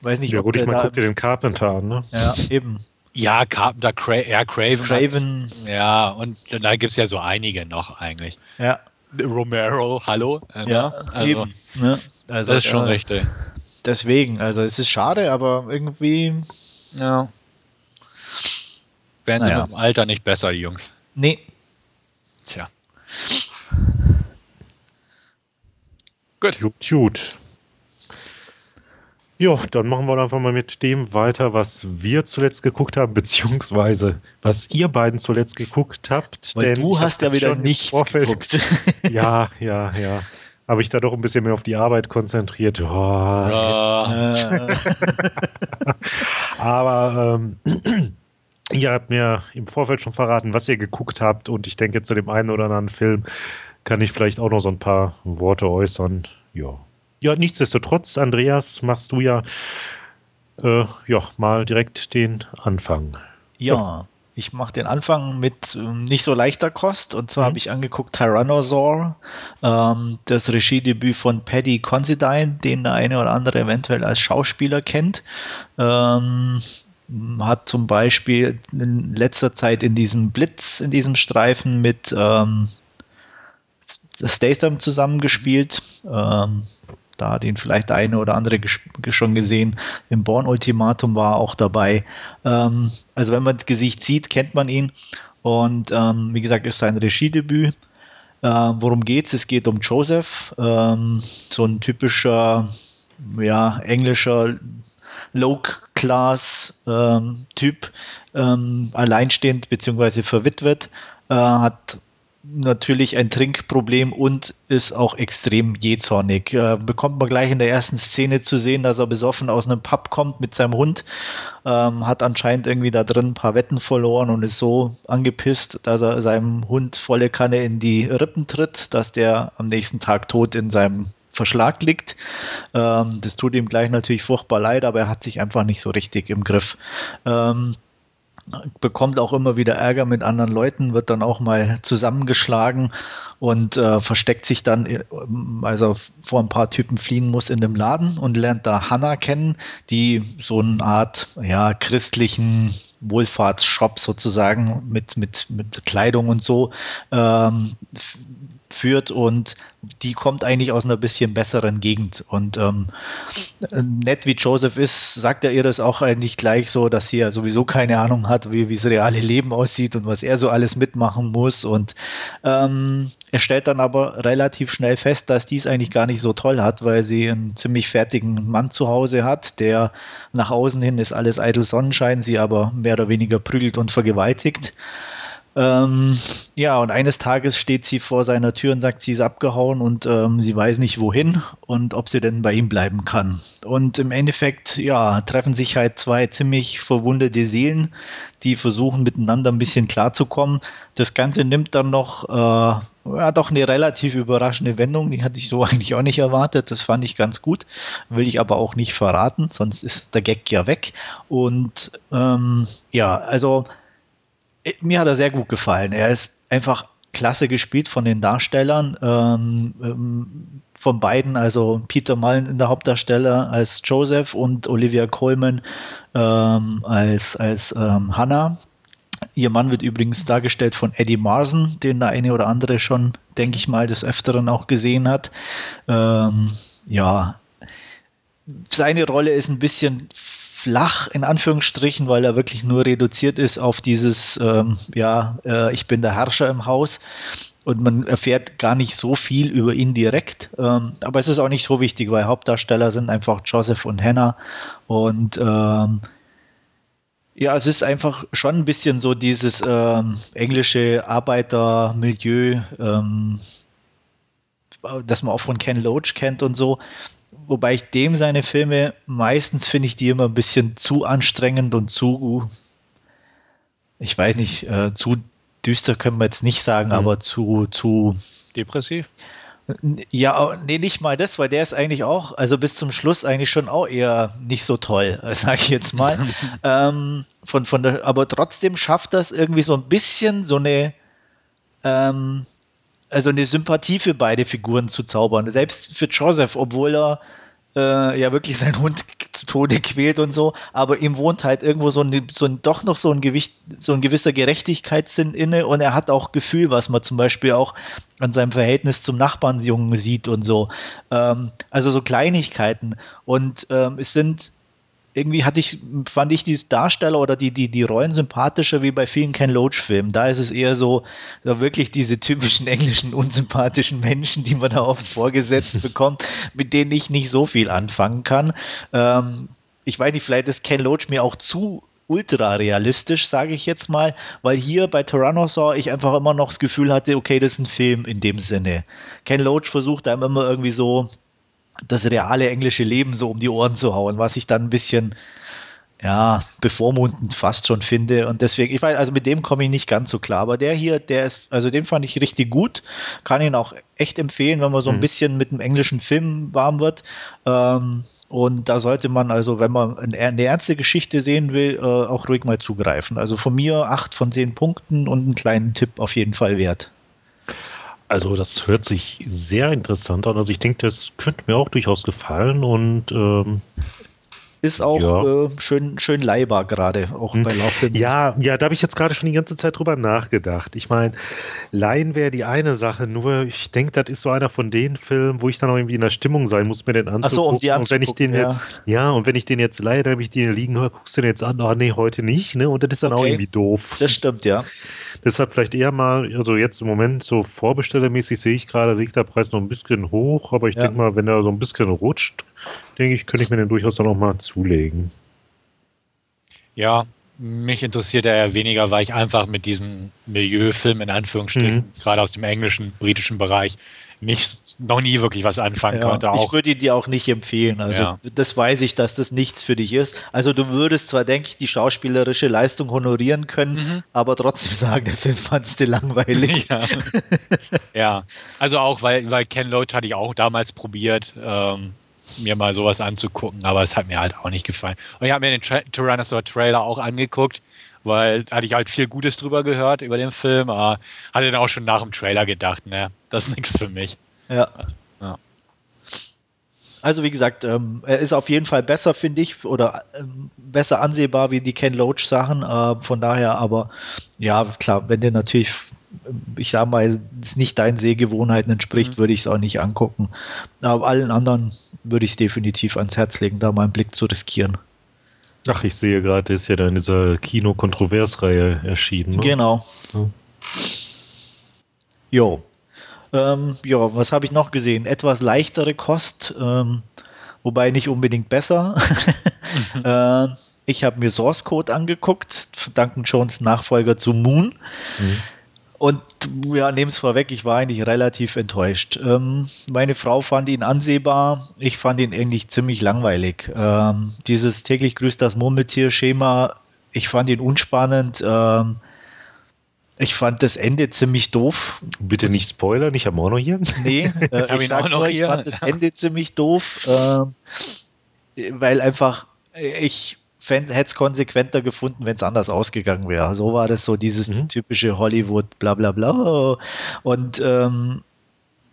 Weiß nicht, ja gut, ich meine, guck dir den Carpenter an, ne? Ja, eben. Ja, Carpenter, Cra ja, Craven. Craven. Ja, und da gibt es ja so einige noch eigentlich. Ja. Romero, hallo? Äh, ja, also, eben. Ne? Also, das ist schon äh, richtig. Deswegen, also es ist schade, aber irgendwie. Ja. Werden sie naja. mit dem Alter nicht besser, die Jungs. Nee. Tja. Gut. Gut. Ja, dann machen wir einfach mal mit dem weiter, was wir zuletzt geguckt haben, beziehungsweise was ihr beiden zuletzt geguckt habt. Weil du hast ja wieder nicht geguckt. ja, ja, ja. Habe ich da doch ein bisschen mehr auf die Arbeit konzentriert. Oh, ja. Aber ähm, ihr habt mir im Vorfeld schon verraten, was ihr geguckt habt und ich denke, zu dem einen oder anderen Film kann ich vielleicht auch noch so ein paar Worte äußern. Ja, ja, nichtsdestotrotz, Andreas, machst du ja, äh, ja mal direkt den Anfang. Ja, ja. ich mache den Anfang mit ähm, nicht so leichter Kost. Und zwar mhm. habe ich angeguckt Tyrannosaur, ähm, das Regiedebüt von Paddy Considine, den der eine oder andere eventuell als Schauspieler kennt. Ähm, hat zum Beispiel in letzter Zeit in diesem Blitz, in diesem Streifen mit ähm, Statham zusammengespielt. Ähm, da hat ihn vielleicht eine oder andere schon gesehen. Im Born-Ultimatum war er auch dabei. Ähm, also wenn man das Gesicht sieht, kennt man ihn. Und ähm, wie gesagt, ist sein Regiedebüt. Äh, worum geht's? Es geht um Joseph, ähm, so ein typischer, ja, englischer Low-Class-Typ, ähm, alleinstehend bzw. verwitwet, äh, hat natürlich ein Trinkproblem und ist auch extrem jähzornig. Äh, bekommt man gleich in der ersten Szene zu sehen, dass er besoffen aus einem Pub kommt mit seinem Hund, ähm, hat anscheinend irgendwie da drin ein paar Wetten verloren und ist so angepisst, dass er seinem Hund volle Kanne in die Rippen tritt, dass der am nächsten Tag tot in seinem Verschlag liegt. Ähm, das tut ihm gleich natürlich furchtbar leid, aber er hat sich einfach nicht so richtig im Griff. Ähm, bekommt auch immer wieder Ärger mit anderen Leuten, wird dann auch mal zusammengeschlagen und äh, versteckt sich dann, äh, also vor ein paar Typen fliehen muss in dem Laden und lernt da Hannah kennen, die so eine Art ja, christlichen Wohlfahrtsshop sozusagen mit, mit, mit Kleidung und so ähm, führt und die kommt eigentlich aus einer bisschen besseren Gegend. Und ähm, nett wie Joseph ist, sagt er ihr das auch eigentlich gleich so, dass sie ja sowieso keine Ahnung hat, wie, das reale Leben aussieht und was er so alles mitmachen muss. Und ähm, er stellt dann aber relativ schnell fest, dass dies eigentlich gar nicht so toll hat, weil sie einen ziemlich fertigen Mann zu Hause hat, der nach außen hin ist alles eitel Sonnenschein, sie aber mehr oder weniger prügelt und vergewaltigt. Ähm, ja, und eines Tages steht sie vor seiner Tür und sagt, sie ist abgehauen und ähm, sie weiß nicht wohin und ob sie denn bei ihm bleiben kann. Und im Endeffekt, ja, treffen sich halt zwei ziemlich verwundete Seelen, die versuchen miteinander ein bisschen klarzukommen. Das Ganze nimmt dann noch, äh, ja, doch eine relativ überraschende Wendung. Die hatte ich so eigentlich auch nicht erwartet. Das fand ich ganz gut. Will ich aber auch nicht verraten, sonst ist der Gag ja weg. Und ähm, ja, also mir hat er sehr gut gefallen. Er ist einfach klasse gespielt von den Darstellern. Ähm, ähm, von beiden, also Peter Mullen in der Hauptdarsteller als Joseph und Olivia Colman ähm, als, als ähm, Hannah. Ihr Mann wird übrigens dargestellt von Eddie Marson, den der eine oder andere schon, denke ich mal, des Öfteren auch gesehen hat. Ähm, ja, seine Rolle ist ein bisschen flach in Anführungsstrichen, weil er wirklich nur reduziert ist auf dieses, ähm, ja, äh, ich bin der Herrscher im Haus. Und man erfährt gar nicht so viel über ihn direkt. Ähm, aber es ist auch nicht so wichtig, weil Hauptdarsteller sind einfach Joseph und Hannah. Und ähm, ja, es ist einfach schon ein bisschen so dieses ähm, englische Arbeitermilieu, ähm, das man auch von Ken Loach kennt und so wobei ich dem seine Filme meistens finde ich die immer ein bisschen zu anstrengend und zu, ich weiß nicht, äh, zu düster können wir jetzt nicht sagen, mhm. aber zu, zu depressiv. Ja, nee, nicht mal das, weil der ist eigentlich auch, also bis zum Schluss eigentlich schon auch eher nicht so toll, sage ich jetzt mal. ähm, von, von der, aber trotzdem schafft das irgendwie so ein bisschen so eine, ähm, also eine Sympathie für beide Figuren zu zaubern. Selbst für Joseph, obwohl er äh, ja wirklich seinen Hund zu Tode quält und so, aber ihm wohnt halt irgendwo so ein, so ein doch noch so ein Gewicht, so ein gewisser Gerechtigkeitssinn inne und er hat auch Gefühl, was man zum Beispiel auch an seinem Verhältnis zum Nachbarnsjungen sieht und so. Ähm, also so Kleinigkeiten. Und ähm, es sind irgendwie hatte ich, fand ich die Darsteller oder die, die, die Rollen sympathischer wie bei vielen Ken Loach-Filmen. Da ist es eher so, so wirklich diese typischen englischen unsympathischen Menschen, die man da oft vorgesetzt bekommt, mit denen ich nicht so viel anfangen kann. Ähm, ich weiß nicht, vielleicht ist Ken Loach mir auch zu ultra realistisch, sage ich jetzt mal, weil hier bei Tyrannosaur ich einfach immer noch das Gefühl hatte, okay, das ist ein Film in dem Sinne. Ken Loach versucht einem immer irgendwie so das reale englische Leben so um die Ohren zu hauen, was ich dann ein bisschen ja, bevormundend fast schon finde. Und deswegen, ich weiß, also mit dem komme ich nicht ganz so klar. Aber der hier, der ist, also den fand ich richtig gut. Kann ihn auch echt empfehlen, wenn man so ein mhm. bisschen mit einem englischen Film warm wird. Ähm, und da sollte man also, wenn man eine ernste Geschichte sehen will, äh, auch ruhig mal zugreifen. Also von mir acht von zehn Punkten und einen kleinen Tipp auf jeden Fall wert. Also das hört sich sehr interessant an. Also ich denke, das könnte mir auch durchaus gefallen und ähm, ist auch ja. äh, schön, schön leihbar gerade, auch hm. bei Laufenden. Ja, ja, da habe ich jetzt gerade schon die ganze Zeit drüber nachgedacht. Ich meine, Leihen wäre die eine Sache, nur ich denke, das ist so einer von den Filmen, wo ich dann auch irgendwie in der Stimmung sein muss, mir den anzugucken. Ach so, um die und wenn ich den ja. jetzt, ja, und wenn ich den jetzt leihe, dann habe ich den liegen, guckst du den jetzt an? Oh nee, heute nicht, ne? Und das ist dann okay. auch irgendwie doof. Das stimmt, ja. Deshalb vielleicht eher mal, also jetzt im Moment so vorbestellermäßig sehe ich gerade, liegt der Preis noch ein bisschen hoch, aber ich ja. denke mal, wenn er so ein bisschen rutscht, denke ich, könnte ich mir den durchaus dann auch mal zulegen. Ja, mich interessiert er ja weniger, weil ich einfach mit diesen Milieufilmen in Anführungsstrichen, mhm. gerade aus dem englischen, britischen Bereich, nicht, noch nie wirklich was anfangen ja, konnte. Auch. Ich würde dir auch nicht empfehlen. Also ja. das weiß ich, dass das nichts für dich ist. Also du würdest zwar, denke ich, die schauspielerische Leistung honorieren können, mhm. aber trotzdem sagen, der Film fandst du langweilig. Ja. ja. also auch, weil, weil Ken Loach hatte ich auch damals probiert. Ähm, mir mal sowas anzugucken, aber es hat mir halt auch nicht gefallen. Und ich habe mir den Tra Tyrannosaur Trailer auch angeguckt, weil hatte ich halt viel Gutes drüber gehört über den Film, aber hatte dann auch schon nach dem Trailer gedacht, ne, das ist nichts für mich. Ja. ja. Also wie gesagt, ähm, er ist auf jeden Fall besser, finde ich, oder ähm, besser ansehbar wie die Ken Loach Sachen. Äh, von daher, aber ja, klar, wenn der natürlich ich sag mal, nicht deinen Sehgewohnheiten entspricht, mhm. würde ich es auch nicht angucken. Aber allen anderen würde ich es definitiv ans Herz legen, da mal einen Blick zu riskieren. Ach, ich sehe gerade, ist ja da in dieser Kino-Kontroversreihe erschienen. Ne? Genau. Ja. Jo. Ähm, ja, was habe ich noch gesehen? Etwas leichtere Kost, ähm, wobei nicht unbedingt besser. äh, Ich habe mir Source Code angeguckt, Duncan Jones Nachfolger zu Moon. Mhm. Und ja, nehme es vorweg, ich war eigentlich relativ enttäuscht. Ähm, meine Frau fand ihn ansehbar, ich fand ihn eigentlich ziemlich langweilig. Ähm, dieses täglich grüßt das Murmeltier-Schema, ich fand ihn unspannend. Ähm, ich fand das Ende ziemlich doof. Bitte nicht spoilern, ich habe auch noch hier. Nee, äh, ich, ich, sag nur, ich fand das Ende ziemlich doof, äh, weil einfach ich hätte es konsequenter gefunden, wenn es anders ausgegangen wäre. So war das so dieses mhm. typische Hollywood, bla bla bla. Und ähm,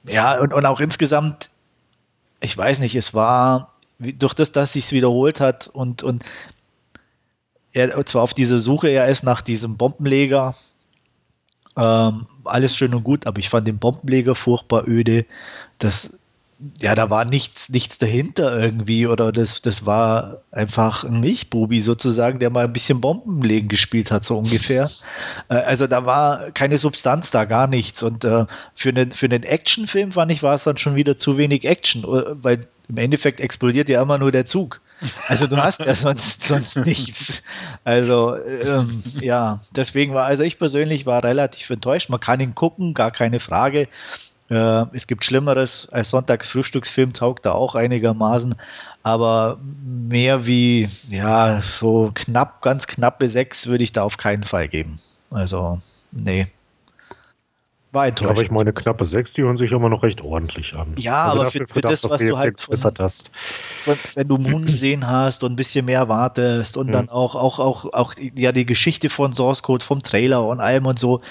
ja, und, und auch insgesamt, ich weiß nicht, es war durch das, dass sich wiederholt hat und, und er zwar auf dieser Suche er ist nach diesem Bombenleger, ähm, alles schön und gut, aber ich fand den Bombenleger furchtbar öde. Das ja, da war nichts, nichts dahinter irgendwie oder das, das war einfach ein Nicht-Bubi sozusagen, der mal ein bisschen Bombenlegen gespielt hat, so ungefähr. Äh, also da war keine Substanz da, gar nichts. Und äh, für, einen, für einen Actionfilm, fand ich, war es dann schon wieder zu wenig Action, äh, weil im Endeffekt explodiert ja immer nur der Zug. Also du hast ja sonst, sonst nichts. Also ähm, ja, deswegen war, also ich persönlich war relativ enttäuscht. Man kann ihn gucken, gar keine Frage. Äh, es gibt Schlimmeres als Sonntagsfrühstücksfilm, taugt da auch einigermaßen, aber mehr wie, ja, so knapp, ganz knappe sechs würde ich da auf keinen Fall geben. Also, nee. War enttäuscht. Aber ich meine, knappe sechs, die hören sich immer noch recht ordentlich an. Ja, also aber dafür, für, für, das, das, was, was du halt von, hast. Wenn du Moon gesehen hast und ein bisschen mehr wartest und hm. dann auch, auch, auch, auch ja, die Geschichte von Source Code, vom Trailer und allem und so,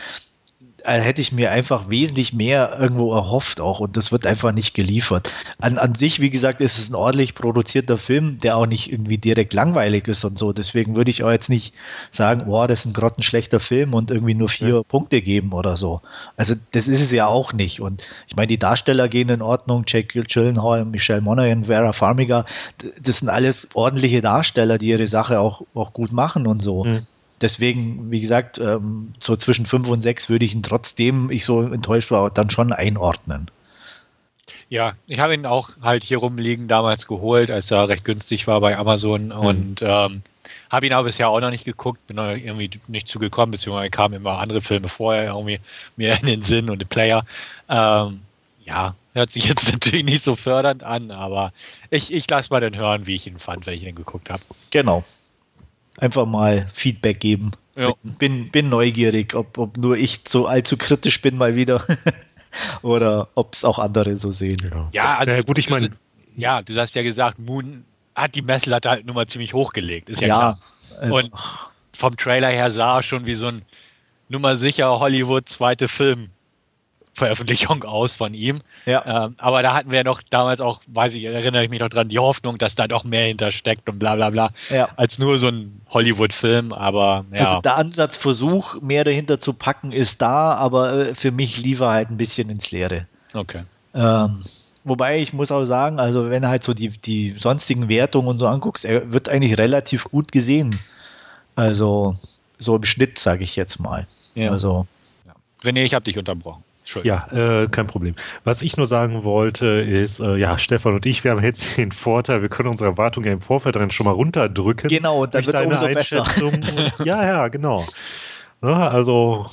hätte ich mir einfach wesentlich mehr irgendwo erhofft auch und das wird einfach nicht geliefert. An, an sich, wie gesagt, ist es ein ordentlich produzierter Film, der auch nicht irgendwie direkt langweilig ist und so. Deswegen würde ich auch jetzt nicht sagen, boah, das ist ein grottenschlechter Film und irgendwie nur vier ja. Punkte geben oder so. Also das ist es ja auch nicht. Und ich meine, die Darsteller gehen in Ordnung. Jake Gyllenhaal, Michelle Monaghan, Vera Farmiga, das sind alles ordentliche Darsteller, die ihre Sache auch, auch gut machen und so. Mhm deswegen, wie gesagt, ähm, so zwischen 5 und 6 würde ich ihn trotzdem, ich so enttäuscht war, dann schon einordnen. Ja, ich habe ihn auch halt hier rumliegen damals geholt, als er recht günstig war bei Amazon mhm. und ähm, habe ihn aber bisher auch noch nicht geguckt, bin irgendwie nicht zugekommen, beziehungsweise kamen immer andere Filme vorher irgendwie mir in den Sinn und den Player. Ähm, ja, hört sich jetzt natürlich nicht so fördernd an, aber ich, ich lasse mal dann hören, wie ich ihn fand, wenn ich ihn geguckt habe. Genau einfach mal Feedback geben. Ja. Bin, bin neugierig, ob, ob nur ich so allzu kritisch bin mal wieder oder ob es auch andere so sehen. Ja, ja also ja, gut, ich meine. Ja, du hast ja gesagt, Moon hat die Messlatte halt nur mal ziemlich hochgelegt. Ist ja, ja klar. Äh, Und vom Trailer her sah er schon wie so ein Nummer sicher Hollywood zweite Film Veröffentlichung aus von ihm. Ja. Ähm, aber da hatten wir noch damals auch, weiß ich, erinnere ich mich noch dran, die Hoffnung, dass da doch mehr hintersteckt und bla bla bla, ja. als nur so ein Hollywood-Film. Aber ja. Also der Ansatzversuch, mehr dahinter zu packen, ist da, aber äh, für mich lief er halt ein bisschen ins Leere. Okay. Ähm, wobei ich muss auch sagen, also wenn du halt so die, die sonstigen Wertungen und so anguckst, er wird eigentlich relativ gut gesehen. Also so im Schnitt, sage ich jetzt mal. Ja. Also. René, ich habe dich unterbrochen. Ja, äh, kein Problem. Was ich nur sagen wollte, ist, äh, ja, Stefan und ich, wir haben jetzt den Vorteil, wir können unsere Erwartungen ja im Vorfeld dann schon mal runterdrücken. Genau, dann wird es umso besser. Und, ja, ja, genau. Ja, also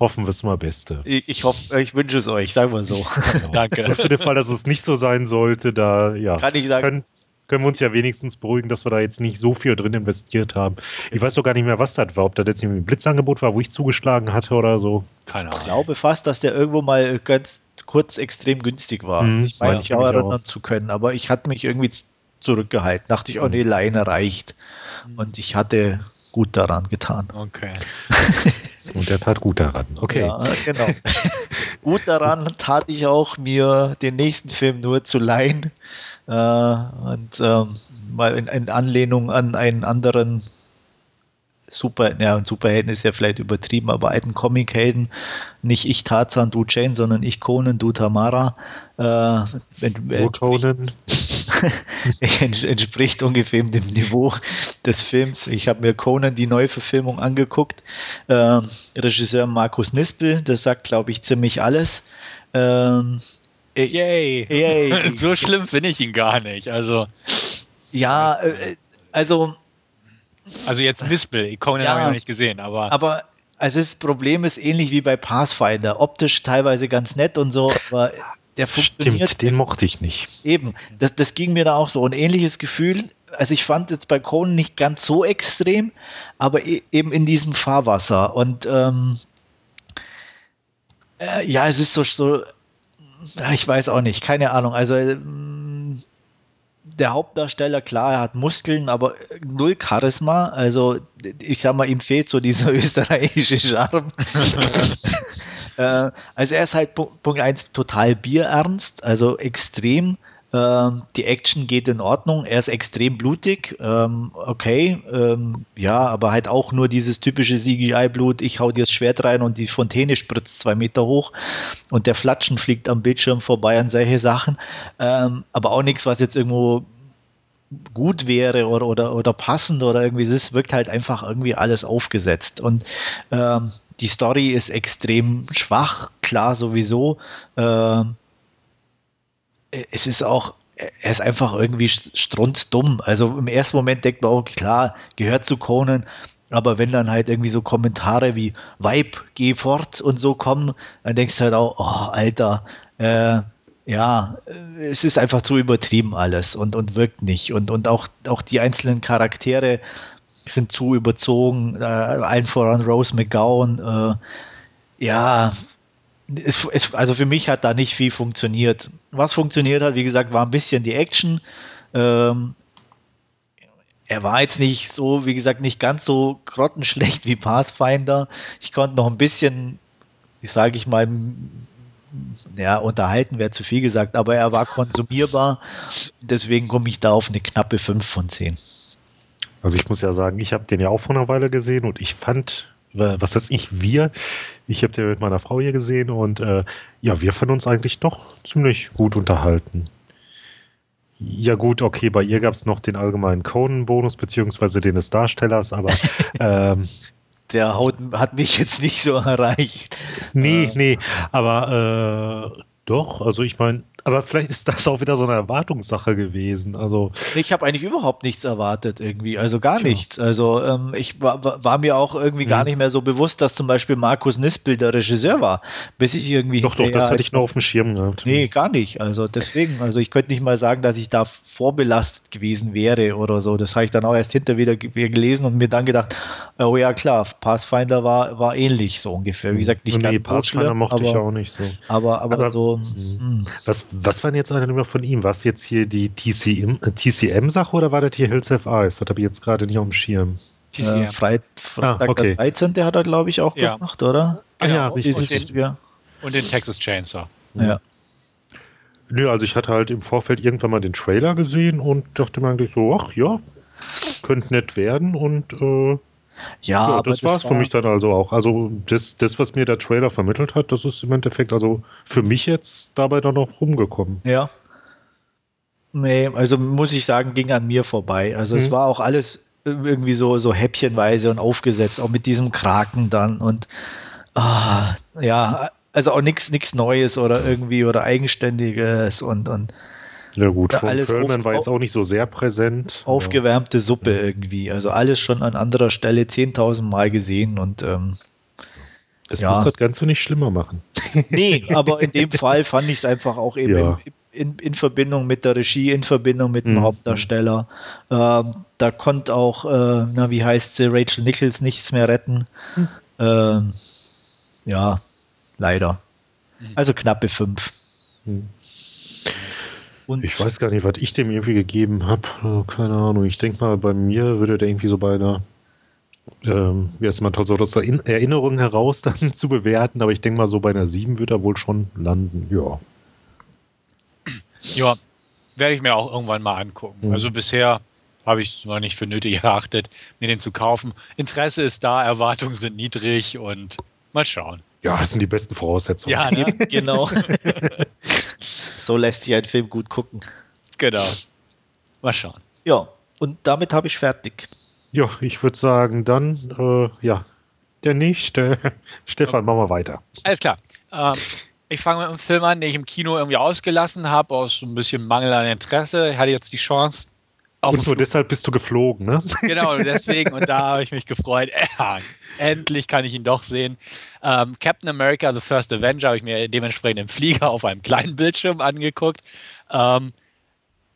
hoffen wir es mal Beste. Ich, ich hoffe, ich wünsche es euch, sagen wir so. Genau. Danke. Und für den Fall, dass es nicht so sein sollte, da ja, Kann ich sagen, können, können wir uns ja wenigstens beruhigen, dass wir da jetzt nicht so viel drin investiert haben. Ich weiß doch gar nicht mehr, was das war. Ob das jetzt irgendwie ein Blitzangebot war, wo ich zugeschlagen hatte oder so. Keine Ahnung. Ich glaube fast, dass der irgendwo mal ganz kurz extrem günstig war. Hm, ich meine, ich auch erinnern zu können, aber ich hatte mich irgendwie zurückgehalten. Dachte ich, oh nee, Leine reicht. Und ich hatte gut daran getan. Okay. Und er tat gut daran. Okay. Ja, genau. gut daran tat ich auch, mir den nächsten Film nur zu leihen und ähm, mal in, in, Anlehnung an einen anderen Super, ja, und Superhelden ist ja vielleicht übertrieben, aber alten Comichelden, nicht ich Tarzan, du Jane, sondern ich Conan, du Tamara. Äh, entspricht, Conan. entspricht ungefähr dem Niveau des Films. Ich habe mir Conan die Neuverfilmung angeguckt. Äh, Regisseur Markus Nispel, das sagt, glaube ich, ziemlich alles. Ähm, Yay. Yay. so schlimm finde ich ihn gar nicht. Also. Ja, äh, also Also jetzt Nispel, Conan ja, habe ich noch nicht gesehen, aber. Aber also das Problem ist ähnlich wie bei Pathfinder. Optisch teilweise ganz nett und so, aber der funktioniert. Stimmt, den mochte ich nicht. Eben, das, das ging mir da auch so. Ein ähnliches Gefühl. Also ich fand jetzt bei Conan nicht ganz so extrem, aber e eben in diesem Fahrwasser. Und ähm, äh, ja, es ist so, so, ich weiß auch nicht, keine Ahnung. Also ähm, der Hauptdarsteller, klar, er hat Muskeln, aber null Charisma. Also ich sag mal, ihm fehlt so dieser österreichische Charme. äh, also er ist halt Punkt 1 total bierernst, also extrem. Ähm, die Action geht in Ordnung. Er ist extrem blutig. Ähm, okay, ähm, ja, aber halt auch nur dieses typische CGI-Blut. Ich hau dir das Schwert rein und die Fontäne spritzt zwei Meter hoch und der Flatschen fliegt am Bildschirm vorbei an solche Sachen. Aber auch nichts, was jetzt irgendwo gut wäre oder, oder, oder passend oder irgendwie. Es wirkt halt einfach irgendwie alles aufgesetzt. Und ähm, die Story ist extrem schwach, klar sowieso. Ähm, es ist auch, er ist einfach irgendwie strunzdumm. Also im ersten Moment denkt man auch, klar, gehört zu Conan, aber wenn dann halt irgendwie so Kommentare wie Vibe, geh fort und so kommen, dann denkst du halt auch, oh, Alter, äh, ja, es ist einfach zu übertrieben alles und, und wirkt nicht. Und, und auch, auch die einzelnen Charaktere sind zu überzogen, äh, allen voran Rose McGowan, äh, ja, es, es, also für mich hat da nicht viel funktioniert. Was funktioniert hat, wie gesagt, war ein bisschen die Action. Ähm, er war jetzt nicht so, wie gesagt, nicht ganz so grottenschlecht wie Pathfinder. Ich konnte noch ein bisschen, ich sage ich mal, ja, unterhalten wäre zu viel gesagt, aber er war konsumierbar. Deswegen komme ich da auf eine knappe 5 von 10. Also ich muss ja sagen, ich habe den ja auch vor einer Weile gesehen und ich fand was heißt ich, wir, ich habe den mit meiner Frau hier gesehen und äh, ja, wir fanden uns eigentlich doch ziemlich gut unterhalten. Ja gut, okay, bei ihr gab es noch den allgemeinen Conan-Bonus, beziehungsweise den des Darstellers, aber ähm, der Haut hat mich jetzt nicht so erreicht. Nee, äh, nee, aber äh, doch, also ich meine, aber vielleicht ist das auch wieder so eine Erwartungssache gewesen. Also ich habe eigentlich überhaupt nichts erwartet irgendwie, also gar ja. nichts. Also ähm, ich war, war, mir auch irgendwie mhm. gar nicht mehr so bewusst, dass zum Beispiel Markus Nispel der Regisseur war, bis ich irgendwie. Doch, doch, das hatte ich noch auf dem Schirm gehabt. Nee, gar nicht. Also deswegen, also ich könnte nicht mal sagen, dass ich da vorbelastet gewesen wäre oder so. Das habe ich dann auch erst hinter wieder gelesen und mir dann gedacht, oh ja klar, Pathfinder war, war ähnlich so ungefähr. Wie gesagt, nicht nee, ganz Pathfinder mochte ich auch nicht so. Aber, aber, aber so. Mh. Hm. Was, was war denn jetzt eigentlich von ihm? War es jetzt hier die TCM, äh, TCM-Sache oder war das hier Hills Have Eyes? Das habe ich jetzt gerade nicht auf dem Schirm. TCM. Äh, Freit, Freitag ah, okay. der 13. hat er, glaube ich, auch ja. gemacht, oder? Ah, ja, genau. richtig. Und den, ja. und den Texas Chainsaw. Ja. Nö, also ich hatte halt im Vorfeld irgendwann mal den Trailer gesehen und dachte mir eigentlich so, ach ja, könnte nett werden und äh, ja, ja das war es für mich dann also auch. Also das, das, was mir der Trailer vermittelt hat, das ist im Endeffekt also für mich jetzt dabei dann noch rumgekommen. Ja. Nee, also muss ich sagen, ging an mir vorbei. Also mhm. es war auch alles irgendwie so, so häppchenweise und aufgesetzt, auch mit diesem Kraken dann und ah, ja, also auch nichts Neues oder irgendwie oder Eigenständiges und, und ja gut, Von alles Perlman war jetzt auch nicht so sehr präsent. Aufgewärmte Suppe ja. irgendwie. Also alles schon an anderer Stelle 10.000 Mal gesehen und ähm, das ja. muss das Ganze nicht schlimmer machen. Nee, aber in dem Fall fand ich es einfach auch eben ja. in, in, in, Verbindung mit der Regie, in Verbindung mit dem mhm. Hauptdarsteller. Ähm, da konnte auch, äh, na, wie heißt sie, Rachel Nichols nichts mehr retten. Mhm. Ähm, ja, leider. Mhm. Also knappe fünf. Mhm. Und ich weiß gar nicht, was ich dem irgendwie gegeben habe. Äh, keine Ahnung. Ich denke mal, bei mir würde der irgendwie so bei einer, ähm, wie heißt man, so aus Erinnerung heraus dann zu bewerten, aber ich denke mal, so bei einer 7 wird er wohl schon landen. Ja. Ja, werde ich mir auch irgendwann mal angucken. Mhm. Also bisher habe ich es noch nicht für nötig erachtet, mir den zu kaufen. Interesse ist da, Erwartungen sind niedrig und mal schauen. Ja, das sind die besten Voraussetzungen. Ja, ne? genau. so lässt sich ein Film gut gucken. Genau. Mal schauen. Ja, und damit habe ich fertig. Ja, ich würde sagen, dann, äh, ja, der nächste. Stefan, okay. machen wir weiter. Alles klar. Ähm, ich fange mit einem Film an, den ich im Kino irgendwie ausgelassen habe, aus so ein bisschen Mangel an Interesse. Ich hatte jetzt die Chance, und nur deshalb bist du geflogen, ne? Genau, deswegen. Und da habe ich mich gefreut. Ja, endlich kann ich ihn doch sehen. Ähm, Captain America, The First Avenger, habe ich mir dementsprechend im Flieger auf einem kleinen Bildschirm angeguckt. Ähm,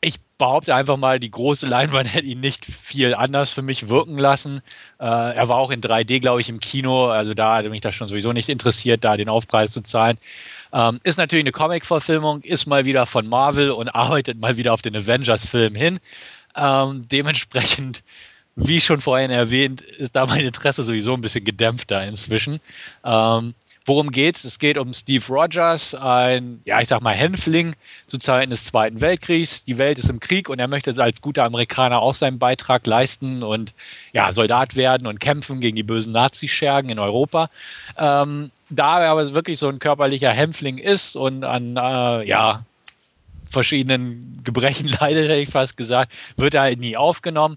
ich behaupte einfach mal, die große Leinwand hätte ihn nicht viel anders für mich wirken lassen. Äh, er war auch in 3D, glaube ich, im Kino. Also da hatte mich das schon sowieso nicht interessiert, da den Aufpreis zu zahlen. Ähm, ist natürlich eine Comic-Verfilmung, ist mal wieder von Marvel und arbeitet mal wieder auf den Avengers-Film hin. Ähm, dementsprechend, wie schon vorhin erwähnt, ist da mein Interesse sowieso ein bisschen gedämpfter inzwischen. Ähm, worum geht's? Es geht um Steve Rogers, ein, ja, ich sag mal, Hänfling zu Zeiten des Zweiten Weltkriegs. Die Welt ist im Krieg und er möchte als guter Amerikaner auch seinen Beitrag leisten und ja, Soldat werden und kämpfen gegen die bösen Nazi-Schergen in Europa. Ähm, da er aber wirklich so ein körperlicher Hämpfling ist und an, äh, ja, verschiedenen Gebrechen leidet, hätte ich fast gesagt, wird er halt nie aufgenommen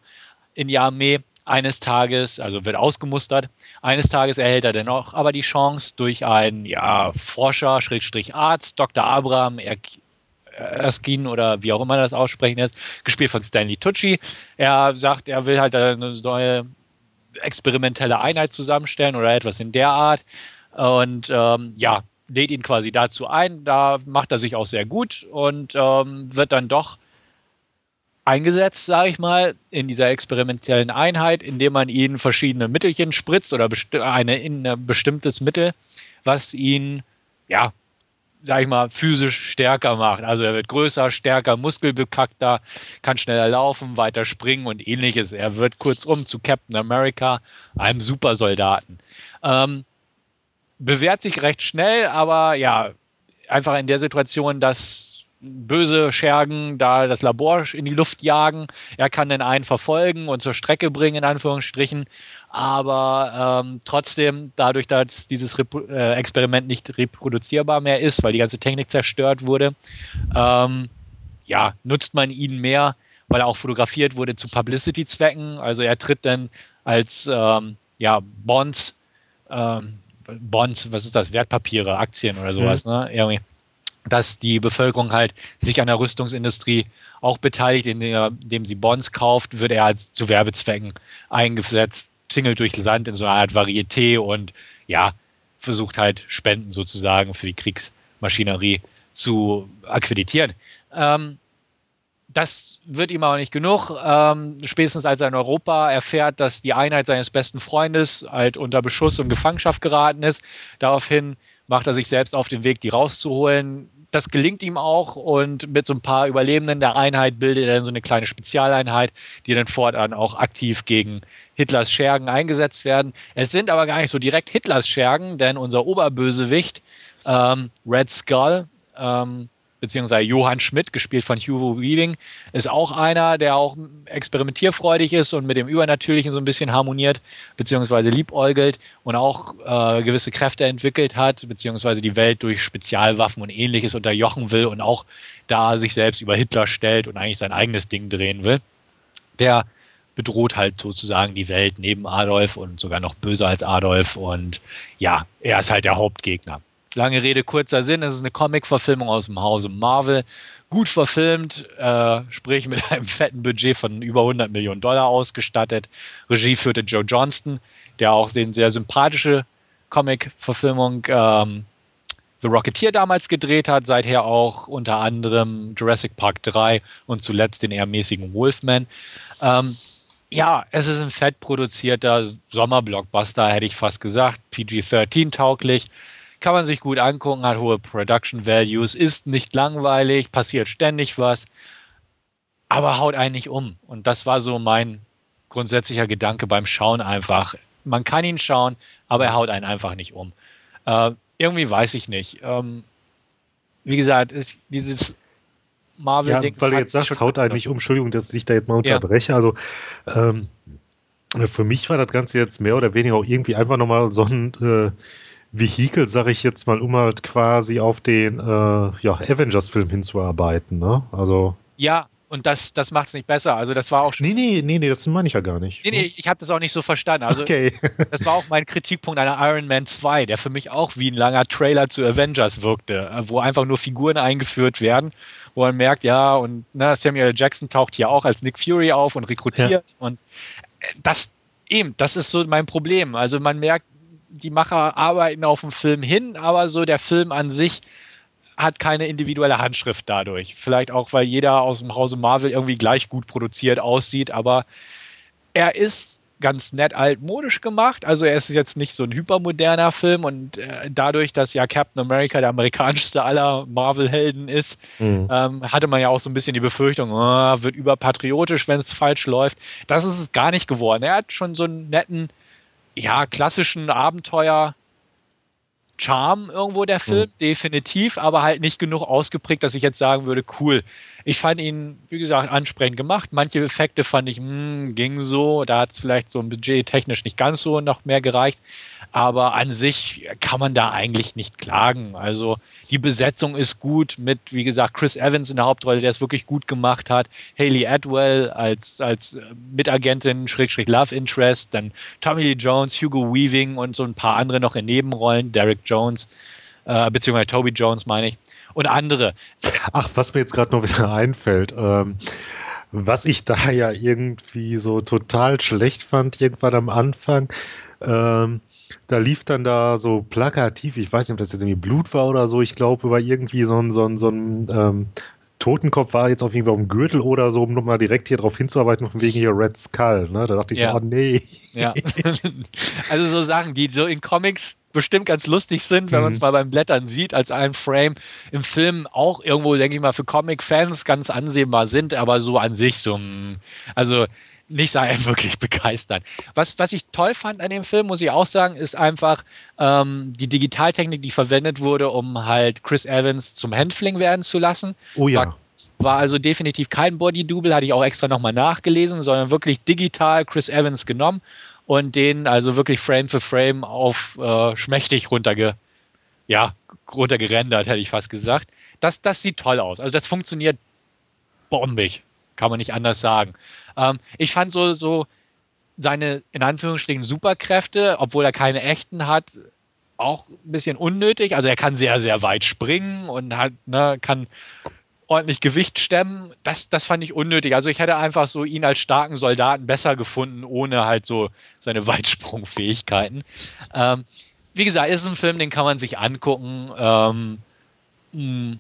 in die Armee. Eines Tages, also wird ausgemustert, eines Tages erhält er dennoch aber die Chance durch einen ja, Forscher, Schrägstrich Arzt, Dr. Abraham Erskine oder wie auch immer das aussprechen ist, gespielt von Stanley Tucci. Er sagt, er will halt eine neue experimentelle Einheit zusammenstellen oder etwas in der Art. Und ähm, ja, lädt ihn quasi dazu ein. Da macht er sich auch sehr gut und ähm, wird dann doch eingesetzt, sage ich mal, in dieser experimentellen Einheit, indem man ihn verschiedene Mittelchen spritzt oder eine, ein bestimmtes Mittel, was ihn, ja, sag ich mal, physisch stärker macht. Also er wird größer, stärker, muskelbekackter, kann schneller laufen, weiter springen und ähnliches. Er wird kurzum zu Captain America, einem Supersoldaten. Ähm, bewährt sich recht schnell, aber ja, einfach in der Situation, dass böse Schergen da das Labor in die Luft jagen. Er kann den einen verfolgen und zur Strecke bringen, in Anführungsstrichen. Aber ähm, trotzdem, dadurch, dass dieses Repu äh, Experiment nicht reproduzierbar mehr ist, weil die ganze Technik zerstört wurde, ähm, ja, nutzt man ihn mehr, weil er auch fotografiert wurde zu Publicity-Zwecken. Also er tritt dann als ähm, ja, Bonds ähm, Bonds, was ist das, Wertpapiere, Aktien oder sowas, mhm. ne? Irgendwie. Dass die Bevölkerung halt sich an der Rüstungsindustrie auch beteiligt, indem, indem sie Bonds kauft, wird er als zu Werbezwecken eingesetzt, tingelt durch Land in so einer Art Varieté und ja, versucht halt Spenden sozusagen für die Kriegsmaschinerie zu akkreditieren. Ähm, das wird ihm aber nicht genug. Ähm, spätestens als er in Europa erfährt, dass die Einheit seines besten Freundes halt unter Beschuss und Gefangenschaft geraten ist. Daraufhin macht er sich selbst auf den Weg, die rauszuholen. Das gelingt ihm auch und mit so ein paar Überlebenden der Einheit bildet er dann so eine kleine Spezialeinheit, die dann fortan auch aktiv gegen Hitlers Schergen eingesetzt werden. Es sind aber gar nicht so direkt Hitlers Schergen, denn unser Oberbösewicht ähm, Red Skull, ähm, beziehungsweise Johann Schmidt, gespielt von Hugo Weaving, ist auch einer, der auch experimentierfreudig ist und mit dem Übernatürlichen so ein bisschen harmoniert, beziehungsweise liebäugelt und auch äh, gewisse Kräfte entwickelt hat, beziehungsweise die Welt durch Spezialwaffen und ähnliches unterjochen will und auch da sich selbst über Hitler stellt und eigentlich sein eigenes Ding drehen will. Der bedroht halt sozusagen die Welt neben Adolf und sogar noch böser als Adolf und ja, er ist halt der Hauptgegner. Lange Rede, kurzer Sinn. Es ist eine Comic-Verfilmung aus dem Hause Marvel. Gut verfilmt, äh, sprich mit einem fetten Budget von über 100 Millionen Dollar ausgestattet. Regie führte Joe Johnston, der auch den sehr sympathische Comic-Verfilmung ähm, The Rocketeer damals gedreht hat, seither auch unter anderem Jurassic Park 3 und zuletzt den eher mäßigen Wolfman. Ähm, ja, es ist ein fett produzierter Sommerblockbuster, hätte ich fast gesagt. PG-13 tauglich kann man sich gut angucken, hat hohe Production Values, ist nicht langweilig, passiert ständig was, aber haut einen nicht um. Und das war so mein grundsätzlicher Gedanke beim Schauen einfach. Man kann ihn schauen, aber er haut einen einfach nicht um. Äh, irgendwie weiß ich nicht. Ähm, wie gesagt, ist dieses Marvel-Ding. Ja, weil du jetzt sagst, haut einen nicht um. Entschuldigung, dass ich da jetzt mal unterbreche. Ja. Also, ähm, für mich war das Ganze jetzt mehr oder weniger auch irgendwie einfach nochmal so ein. Äh, Vehikel, sag ich jetzt mal, um halt quasi auf den äh, ja, Avengers-Film hinzuarbeiten. Ne? Also ja, Und das, das macht es nicht besser. Also das war auch Nee, nee, nee, nee, das meine ich ja gar nicht. Nee, nee, ich, ich habe das auch nicht so verstanden. Also okay. das war auch mein Kritikpunkt einer Iron Man 2, der für mich auch wie ein langer Trailer zu Avengers wirkte, wo einfach nur Figuren eingeführt werden, wo man merkt, ja, und ne, Samuel Jackson taucht hier auch als Nick Fury auf und rekrutiert. Ja. Und äh, das eben, das ist so mein Problem. Also man merkt, die Macher arbeiten auf den Film hin, aber so der Film an sich hat keine individuelle Handschrift dadurch. Vielleicht auch, weil jeder aus dem Hause Marvel irgendwie gleich gut produziert aussieht, aber er ist ganz nett altmodisch gemacht. Also er ist jetzt nicht so ein hypermoderner Film und äh, dadurch, dass ja Captain America der amerikanischste aller Marvel-Helden ist, mhm. ähm, hatte man ja auch so ein bisschen die Befürchtung, oh, wird überpatriotisch, wenn es falsch läuft. Das ist es gar nicht geworden. Er hat schon so einen netten, ja, klassischen Abenteuer- Charme irgendwo der Film, mhm. definitiv, aber halt nicht genug ausgeprägt, dass ich jetzt sagen würde, cool. Ich fand ihn, wie gesagt, ansprechend gemacht. Manche Effekte fand ich, mh, hm, ging so. Da hat es vielleicht so ein Budget technisch nicht ganz so noch mehr gereicht. Aber an sich kann man da eigentlich nicht klagen. Also die Besetzung ist gut mit, wie gesagt, Chris Evans in der Hauptrolle, der es wirklich gut gemacht hat. Haley Atwell als, als Mitagentin, Schrägstrich Love Interest. Dann Tommy Lee Jones, Hugo Weaving und so ein paar andere noch in Nebenrollen. Derek Jones, äh, beziehungsweise Toby Jones meine ich. Und andere. Ach, was mir jetzt gerade noch wieder einfällt. Ähm was ich da ja irgendwie so total schlecht fand, irgendwann am Anfang, ähm, da lief dann da so plakativ, ich weiß nicht, ob das jetzt irgendwie Blut war oder so, ich glaube, über irgendwie so ein, so ein, so ein ähm, Totenkopf war jetzt auf jeden Fall um Gürtel oder so, um nochmal direkt hier drauf hinzuarbeiten, von wegen hier Red Skull. Ne? Da dachte ich ja. so, oh nee. Ja. also so Sachen, die so in Comics bestimmt ganz lustig sind, wenn mhm. man es mal beim Blättern sieht, als ein Frame im Film auch irgendwo, denke ich mal, für Comic-Fans ganz ansehbar sind, aber so an sich so, mm, also nicht sagen, wirklich begeistern. Was, was ich toll fand an dem Film, muss ich auch sagen, ist einfach ähm, die Digitaltechnik, die verwendet wurde, um halt Chris Evans zum Handfling werden zu lassen. Oh ja. War, war also definitiv kein Body-Double, hatte ich auch extra nochmal nachgelesen, sondern wirklich digital Chris Evans genommen und den also wirklich Frame für Frame auf äh, schmächtig runterge, ja, runtergerendert, hätte ich fast gesagt. Das, das sieht toll aus. Also das funktioniert bombig, kann man nicht anders sagen. Ähm, ich fand so, so seine, in Anführungsstrichen, Superkräfte, obwohl er keine echten hat, auch ein bisschen unnötig. Also er kann sehr, sehr weit springen und hat, ne, kann ordentlich Gewicht stemmen. Das, das fand ich unnötig. Also ich hätte einfach so ihn als starken Soldaten besser gefunden, ohne halt so seine Weitsprungfähigkeiten. Ähm, wie gesagt, ist ein Film, den kann man sich angucken. Ähm, hm,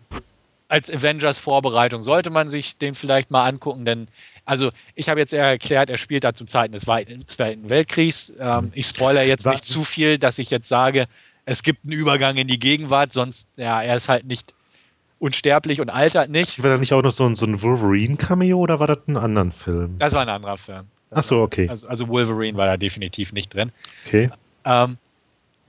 als Avengers-Vorbereitung sollte man sich den vielleicht mal angucken, denn also ich habe jetzt eher erklärt, er spielt da zu Zeiten des Zweiten Weltkriegs. Ähm, ich spoilere jetzt nicht zu viel, dass ich jetzt sage, es gibt einen Übergang in die Gegenwart, sonst, ja, er ist halt nicht unsterblich und altert nicht. War da nicht auch noch so ein, so ein Wolverine-Cameo oder war das ein anderer Film? Das war ein anderer Film. Ach so, okay. Also, also Wolverine war da definitiv nicht drin. Okay. Ähm,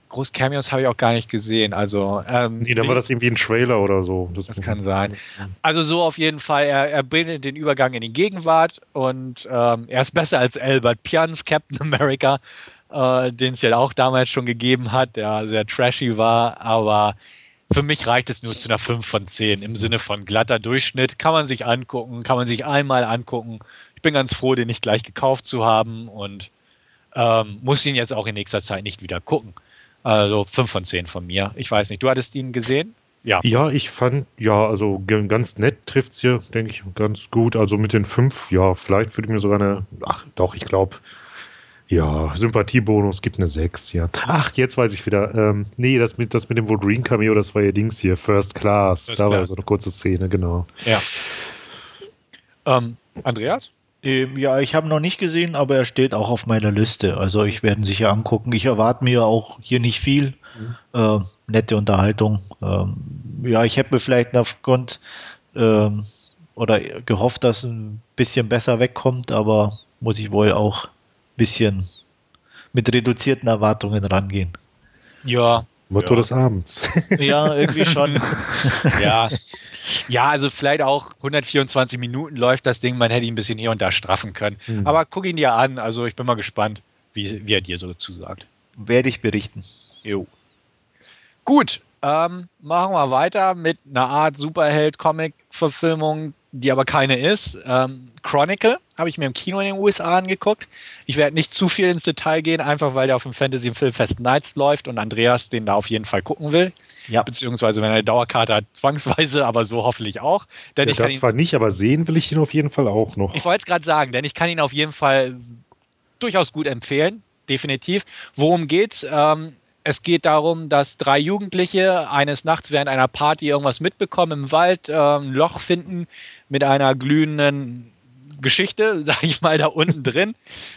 groß Cameos habe ich auch gar nicht gesehen. Also, ähm, nee, dann war das irgendwie ein Trailer oder so. Das, das kann sein. Also so auf jeden Fall, er, er bildet den Übergang in die Gegenwart und ähm, er ist besser als Albert Pians Captain America, äh, den es ja auch damals schon gegeben hat, der sehr trashy war, aber für mich reicht es nur zu einer 5 von 10 im Sinne von glatter Durchschnitt. Kann man sich angucken, kann man sich einmal angucken. Ich bin ganz froh, den nicht gleich gekauft zu haben und ähm, muss ihn jetzt auch in nächster Zeit nicht wieder gucken. Also 5 von 10 von mir. Ich weiß nicht. Du hattest ihn gesehen? Ja. Ja, ich fand, ja, also ganz nett trifft es hier, denke ich, ganz gut. Also mit den 5, ja, vielleicht würde ich mir sogar eine, ach doch, ich glaube, ja, Sympathiebonus gibt eine 6, ja. Ach, jetzt weiß ich wieder. Ähm, nee, das mit, das mit dem Wolverine Cameo, das war ja Dings hier, First Class. First da Class. war so eine kurze Szene, genau. Ja. Ähm, Andreas? Ähm, ja, ich habe noch nicht gesehen, aber er steht auch auf meiner Liste. Also ich werde ihn sicher angucken. Ich erwarte mir auch hier nicht viel. Mhm. Äh, nette Unterhaltung. Ähm, ja, ich hätte mir vielleicht aufgrund ähm, oder gehofft, dass ein bisschen besser wegkommt, aber muss ich wohl auch bisschen mit reduzierten Erwartungen rangehen. Ja. Motto ja. des Abends. Ja, irgendwie schon. ja. Ja, also vielleicht auch 124 Minuten läuft das Ding, man hätte ihn ein bisschen hier und da straffen können. Mhm. Aber guck ihn dir an, also ich bin mal gespannt, wie, wie er dir so zusagt. Werde ich berichten. Jo. Gut, ähm, machen wir weiter mit einer Art Superheld-Comic-Verfilmung, die aber keine ist. Ähm, Chronicle habe ich mir im Kino in den USA angeguckt. Ich werde nicht zu viel ins Detail gehen, einfach weil der auf dem Fantasy im Filmfest Nights läuft und Andreas den da auf jeden Fall gucken will. Ja. Beziehungsweise wenn er eine Dauerkarte hat, zwangsweise, aber so hoffentlich auch. Denn ja, ich kann ihn zwar nicht, aber sehen will ich ihn auf jeden Fall auch noch. Ich wollte es gerade sagen, denn ich kann ihn auf jeden Fall durchaus gut empfehlen. Definitiv. Worum geht's? Ähm, es geht darum, dass drei Jugendliche eines Nachts während einer Party irgendwas mitbekommen im Wald, äh, ein Loch finden mit einer glühenden Geschichte, sage ich mal, da unten drin.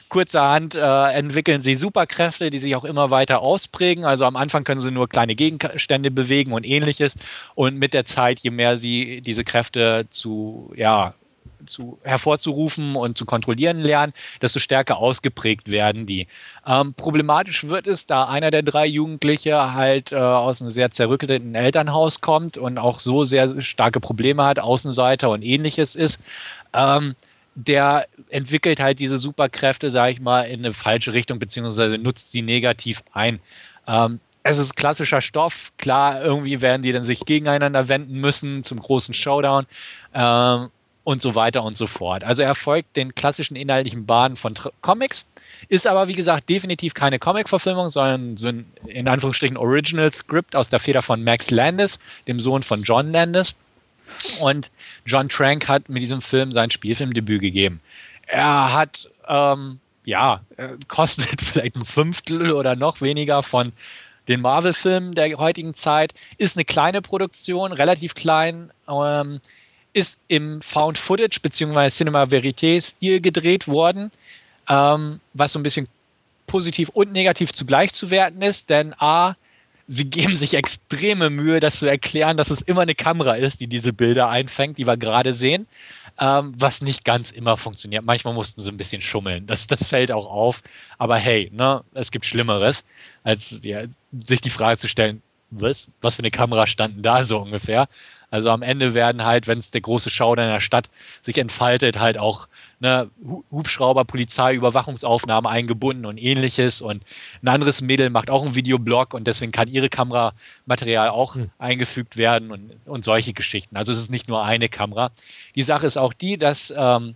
Kurzerhand äh, entwickeln sie Superkräfte, die sich auch immer weiter ausprägen. Also am Anfang können sie nur kleine Gegenstände bewegen und ähnliches. Und mit der Zeit, je mehr sie diese Kräfte zu, ja, zu, hervorzurufen und zu kontrollieren lernen, desto stärker ausgeprägt werden die. Ähm, problematisch wird es, da einer der drei Jugendliche halt äh, aus einem sehr zerrückelten Elternhaus kommt und auch so sehr starke Probleme hat, Außenseiter und ähnliches ist. Ähm, der entwickelt halt diese Superkräfte, sage ich mal, in eine falsche Richtung, beziehungsweise nutzt sie negativ ein. Ähm, es ist klassischer Stoff. Klar, irgendwie werden die dann sich gegeneinander wenden müssen zum großen Showdown. Ähm, und so weiter und so fort. Also er folgt den klassischen inhaltlichen Bahnen von Tr Comics, ist aber wie gesagt definitiv keine Comic-Verfilmung, sondern so ein in Anführungsstrichen Original Script aus der Feder von Max Landis, dem Sohn von John Landis. Und John Trank hat mit diesem Film sein Spielfilmdebüt gegeben. Er hat, ähm, ja, kostet vielleicht ein Fünftel oder noch weniger von den Marvel-Filmen der heutigen Zeit. Ist eine kleine Produktion, relativ klein. Ähm, ist im Found Footage bzw. Cinema Verité Stil gedreht worden, ähm, was so ein bisschen positiv und negativ zugleich zu werten ist, denn A, sie geben sich extreme Mühe, das zu erklären, dass es immer eine Kamera ist, die diese Bilder einfängt, die wir gerade sehen, ähm, was nicht ganz immer funktioniert. Manchmal mussten sie ein bisschen schummeln, das, das fällt auch auf, aber hey, ne, es gibt Schlimmeres, als ja, sich die Frage zu stellen, was, was für eine Kamera standen da so ungefähr. Also am Ende werden halt, wenn es der große Schauder in der Stadt sich entfaltet, halt auch ne, Hubschrauber, Polizei, Überwachungsaufnahmen eingebunden und ähnliches. Und ein anderes Mädel macht auch einen Videoblog und deswegen kann ihre Kameramaterial auch mhm. eingefügt werden und, und solche Geschichten. Also es ist nicht nur eine Kamera. Die Sache ist auch die, dass ähm,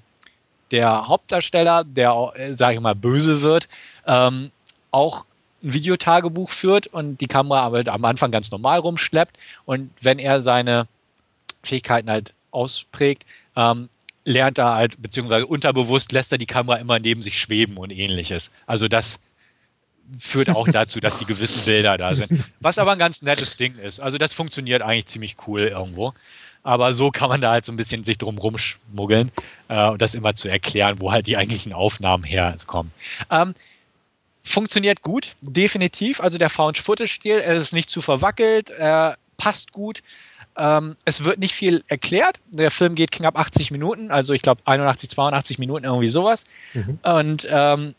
der Hauptdarsteller, der, äh, sage ich mal, böse wird, ähm, auch ein Videotagebuch führt und die Kamera aber am Anfang ganz normal rumschleppt. Und wenn er seine Fähigkeiten halt ausprägt, ähm, lernt er halt, beziehungsweise unterbewusst lässt er die Kamera immer neben sich schweben und ähnliches. Also das führt auch dazu, dass die gewissen Bilder da sind. Was aber ein ganz nettes Ding ist. Also das funktioniert eigentlich ziemlich cool irgendwo. Aber so kann man da halt so ein bisschen sich drum rumschmuggeln äh, und das immer zu erklären, wo halt die eigentlichen Aufnahmen herkommen. Ähm, funktioniert gut, definitiv. Also der Found-Footage-Stil, er ist nicht zu verwackelt, er passt gut. Ähm, es wird nicht viel erklärt. Der Film geht knapp 80 Minuten, also ich glaube 81, 82 Minuten, irgendwie sowas. Mhm. Und ähm,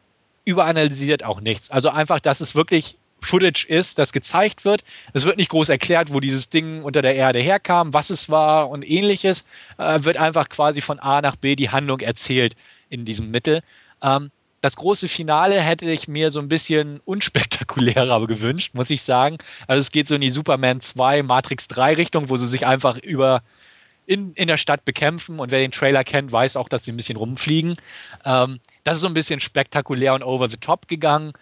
überanalysiert auch nichts. Also einfach, dass es wirklich Footage ist, das gezeigt wird. Es wird nicht groß erklärt, wo dieses Ding unter der Erde herkam, was es war und ähnliches. Äh, wird einfach quasi von A nach B die Handlung erzählt in diesem Mittel. Ähm, das große Finale hätte ich mir so ein bisschen unspektakulärer gewünscht, muss ich sagen. Also es geht so in die Superman 2, Matrix 3 Richtung, wo sie sich einfach über in, in der Stadt bekämpfen und wer den Trailer kennt, weiß auch, dass sie ein bisschen rumfliegen. Ähm, das ist so ein bisschen spektakulär und over the top gegangen.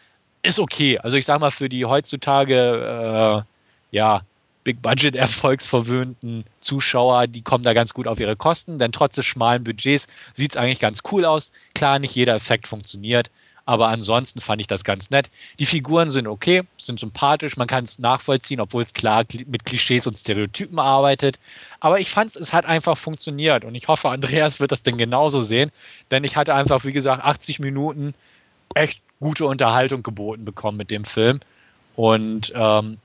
Ist okay. Also ich sag mal, für die heutzutage äh, ja, Big-Budget-erfolgsverwöhnten Zuschauer, die kommen da ganz gut auf ihre Kosten, denn trotz des schmalen Budgets sieht es eigentlich ganz cool aus. Klar, nicht jeder Effekt funktioniert, aber ansonsten fand ich das ganz nett. Die Figuren sind okay, sind sympathisch, man kann es nachvollziehen, obwohl es klar mit Klischees und Stereotypen arbeitet. Aber ich fand es, es hat einfach funktioniert und ich hoffe, Andreas wird das denn genauso sehen, denn ich hatte einfach, wie gesagt, 80 Minuten echt gute Unterhaltung geboten bekommen mit dem Film. Und ähm,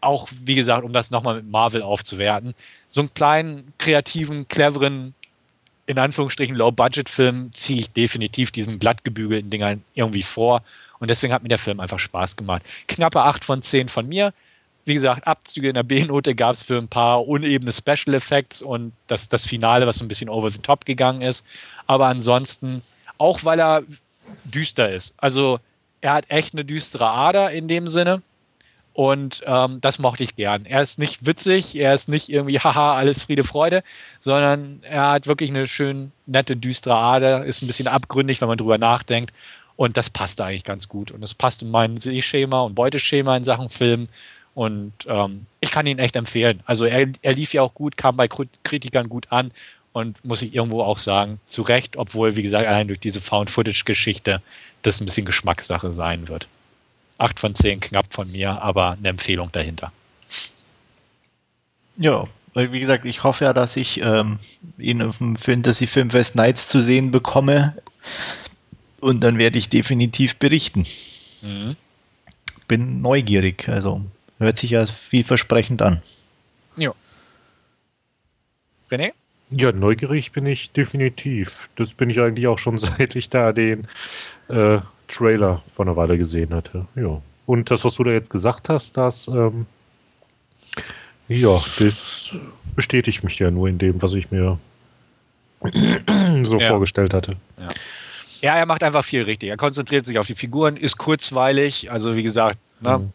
auch, wie gesagt, um das nochmal mit Marvel aufzuwerten, so einen kleinen, kreativen, cleveren, in Anführungsstrichen Low-Budget-Film ziehe ich definitiv diesen glattgebügelten Dingern irgendwie vor. Und deswegen hat mir der Film einfach Spaß gemacht. Knappe 8 von 10 von mir. Wie gesagt, Abzüge in der B-Note gab es für ein paar unebene Special Effects und das, das Finale, was so ein bisschen over the top gegangen ist. Aber ansonsten, auch weil er düster ist. Also er hat echt eine düstere Ader in dem Sinne Und ähm, das mochte ich gern. Er ist nicht witzig, er ist nicht irgendwie, haha, alles Friede, Freude, sondern er hat wirklich eine schön nette, düstere Ader, ist ein bisschen abgründig, wenn man drüber nachdenkt. Und das passt eigentlich ganz gut. Und es passt in mein Sehschema und Beuteschema in Sachen Film. Und ähm, ich kann ihn echt empfehlen. Also er, er lief ja auch gut, kam bei Kritikern gut an und muss ich irgendwo auch sagen, zu Recht, obwohl, wie gesagt, allein durch diese Found-Footage-Geschichte das ein bisschen Geschmackssache sein wird. 8 von 10 knapp von mir, aber eine Empfehlung dahinter. Ja, wie gesagt, ich hoffe ja, dass ich ähm, ihn auf dem Fantasy Filmfest Nights zu sehen bekomme. Und dann werde ich definitiv berichten. Mhm. Bin neugierig, also hört sich ja vielversprechend an. Ja. René? Ja, neugierig bin ich definitiv. Das bin ich eigentlich auch schon, seit ich da den äh, Trailer vor einer Weile gesehen hatte. Ja. Und das, was du da jetzt gesagt hast, das, ähm, ja, das bestätigt mich ja nur in dem, was ich mir so ja. vorgestellt hatte. Ja. ja. er macht einfach viel richtig. Er konzentriert sich auf die Figuren, ist kurzweilig, also wie gesagt, ne, mhm.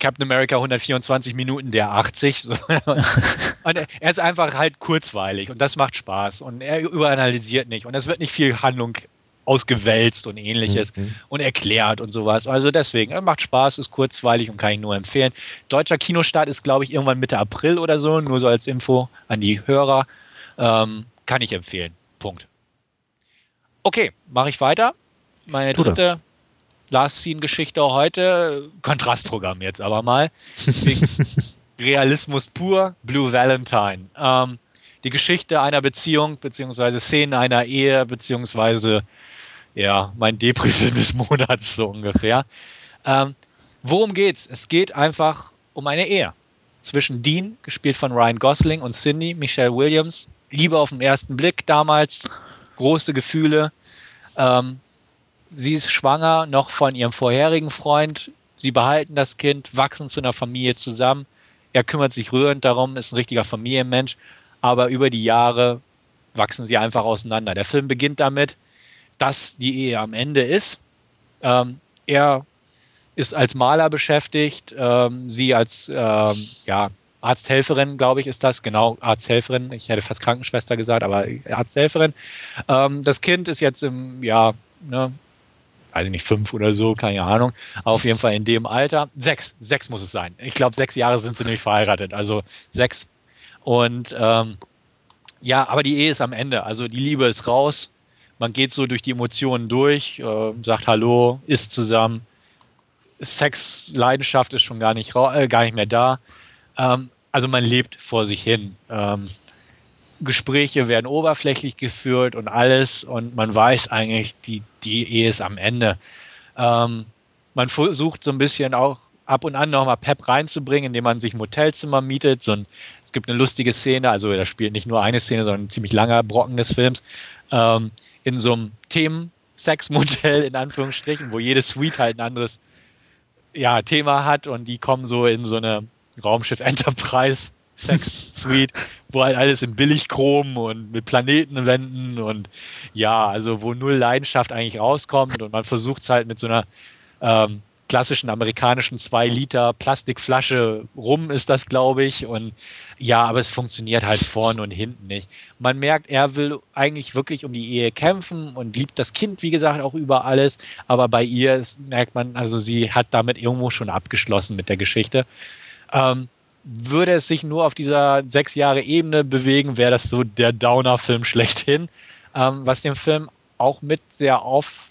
Captain America 124 Minuten, der 80. und er ist einfach halt kurzweilig und das macht Spaß und er überanalysiert nicht und es wird nicht viel Handlung ausgewälzt und ähnliches mhm. und erklärt und sowas. Also deswegen, er macht Spaß, ist kurzweilig und kann ich nur empfehlen. Deutscher Kinostart ist, glaube ich, irgendwann Mitte April oder so, nur so als Info an die Hörer. Ähm, kann ich empfehlen. Punkt. Okay, mache ich weiter. Meine dritte Last Scene-Geschichte heute. Kontrastprogramm jetzt aber mal. Realismus pur, Blue Valentine. Ähm, die Geschichte einer Beziehung, beziehungsweise Szenen einer Ehe, beziehungsweise ja, mein Depri-Film des Monats so ungefähr. Ähm, worum geht's? Es geht einfach um eine Ehe zwischen Dean, gespielt von Ryan Gosling, und Cindy, Michelle Williams. Liebe auf den ersten Blick damals, große Gefühle. Ähm, sie ist schwanger noch von ihrem vorherigen Freund. Sie behalten das Kind, wachsen zu einer Familie zusammen. Er kümmert sich rührend darum, ist ein richtiger Familienmensch. Aber über die Jahre wachsen sie einfach auseinander. Der Film beginnt damit, dass die Ehe am Ende ist. Ähm, er ist als Maler beschäftigt, ähm, sie als ähm, ja, Arzthelferin, glaube ich, ist das. Genau, Arzthelferin. Ich hätte fast Krankenschwester gesagt, aber Arzthelferin. Ähm, das Kind ist jetzt im, ja, ne, weiß ich nicht, fünf oder so, keine Ahnung. Auf jeden Fall in dem Alter. Sechs, sechs muss es sein. Ich glaube, sechs Jahre sind sie nämlich verheiratet. Also sechs. Und ähm, ja, aber die Ehe ist am Ende. Also die Liebe ist raus man geht so durch die Emotionen durch, äh, sagt Hallo, isst zusammen. Sex, Leidenschaft ist schon gar nicht, äh, gar nicht mehr da. Ähm, also man lebt vor sich hin. Ähm, Gespräche werden oberflächlich geführt und alles und man weiß eigentlich, die, die Ehe ist am Ende. Ähm, man versucht so ein bisschen auch ab und an nochmal Pep reinzubringen, indem man sich ein Motelzimmer mietet. So ein, es gibt eine lustige Szene, also da spielt nicht nur eine Szene, sondern ein ziemlich langer Brocken des Films. Ähm, in so einem Themen-Sex-Modell in Anführungsstrichen, wo jede Suite halt ein anderes ja, Thema hat und die kommen so in so eine Raumschiff Enterprise Sex Suite, wo halt alles in Billigchrom und mit Planetenwänden und ja, also wo null Leidenschaft eigentlich rauskommt und man versucht es halt mit so einer ähm, klassischen amerikanischen 2 Liter Plastikflasche rum ist das, glaube ich. Und ja, aber es funktioniert halt vorne und hinten nicht. Man merkt, er will eigentlich wirklich um die Ehe kämpfen und liebt das Kind, wie gesagt, auch über alles. Aber bei ihr ist, merkt man, also sie hat damit irgendwo schon abgeschlossen mit der Geschichte. Ähm, würde es sich nur auf dieser sechs Jahre Ebene bewegen, wäre das so der Downer-Film schlechthin. Ähm, was den Film auch mit sehr auf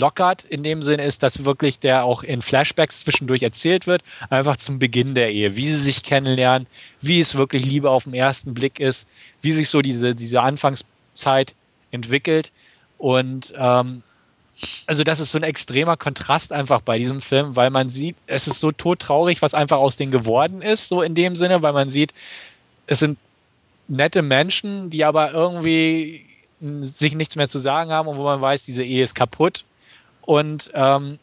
lockert in dem Sinne ist, dass wirklich der auch in Flashbacks zwischendurch erzählt wird, einfach zum Beginn der Ehe, wie sie sich kennenlernen, wie es wirklich Liebe auf den ersten Blick ist, wie sich so diese, diese Anfangszeit entwickelt. Und ähm, also das ist so ein extremer Kontrast einfach bei diesem Film, weil man sieht, es ist so todtraurig, was einfach aus denen geworden ist, so in dem Sinne, weil man sieht, es sind nette Menschen, die aber irgendwie sich nichts mehr zu sagen haben und wo man weiß, diese Ehe ist kaputt und ähm,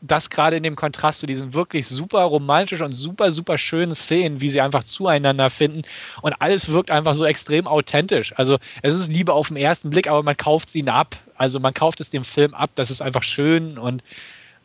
das gerade in dem Kontrast zu diesen wirklich super romantischen und super, super schönen Szenen, wie sie einfach zueinander finden. Und alles wirkt einfach so extrem authentisch. Also es ist Liebe auf den ersten Blick, aber man kauft sie ab. Also man kauft es dem Film ab. Das ist einfach schön und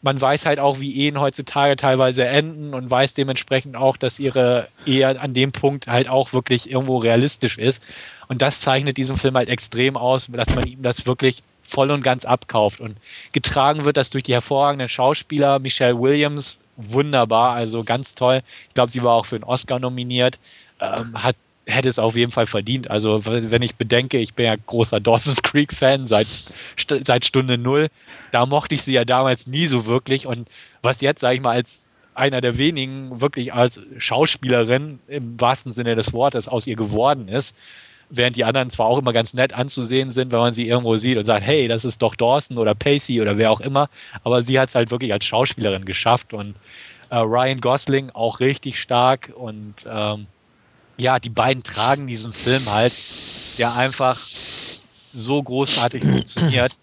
man weiß halt auch, wie Ehen heutzutage teilweise enden und weiß dementsprechend auch, dass ihre Ehe an dem Punkt halt auch wirklich irgendwo realistisch ist. Und das zeichnet diesen Film halt extrem aus, dass man ihm das wirklich voll und ganz abkauft. Und getragen wird das durch die hervorragenden Schauspieler. Michelle Williams, wunderbar, also ganz toll. Ich glaube, sie war auch für einen Oscar nominiert. Ähm, hat hätte es auf jeden Fall verdient. Also wenn ich bedenke, ich bin ja großer Dawson's Creek Fan seit, seit Stunde Null, da mochte ich sie ja damals nie so wirklich und was jetzt, sage ich mal, als einer der wenigen wirklich als Schauspielerin im wahrsten Sinne des Wortes aus ihr geworden ist, während die anderen zwar auch immer ganz nett anzusehen sind, wenn man sie irgendwo sieht und sagt, hey, das ist doch Dawson oder Pacey oder wer auch immer, aber sie hat es halt wirklich als Schauspielerin geschafft und äh, Ryan Gosling auch richtig stark und ähm, ja, die beiden tragen diesen Film halt, der einfach so großartig funktioniert.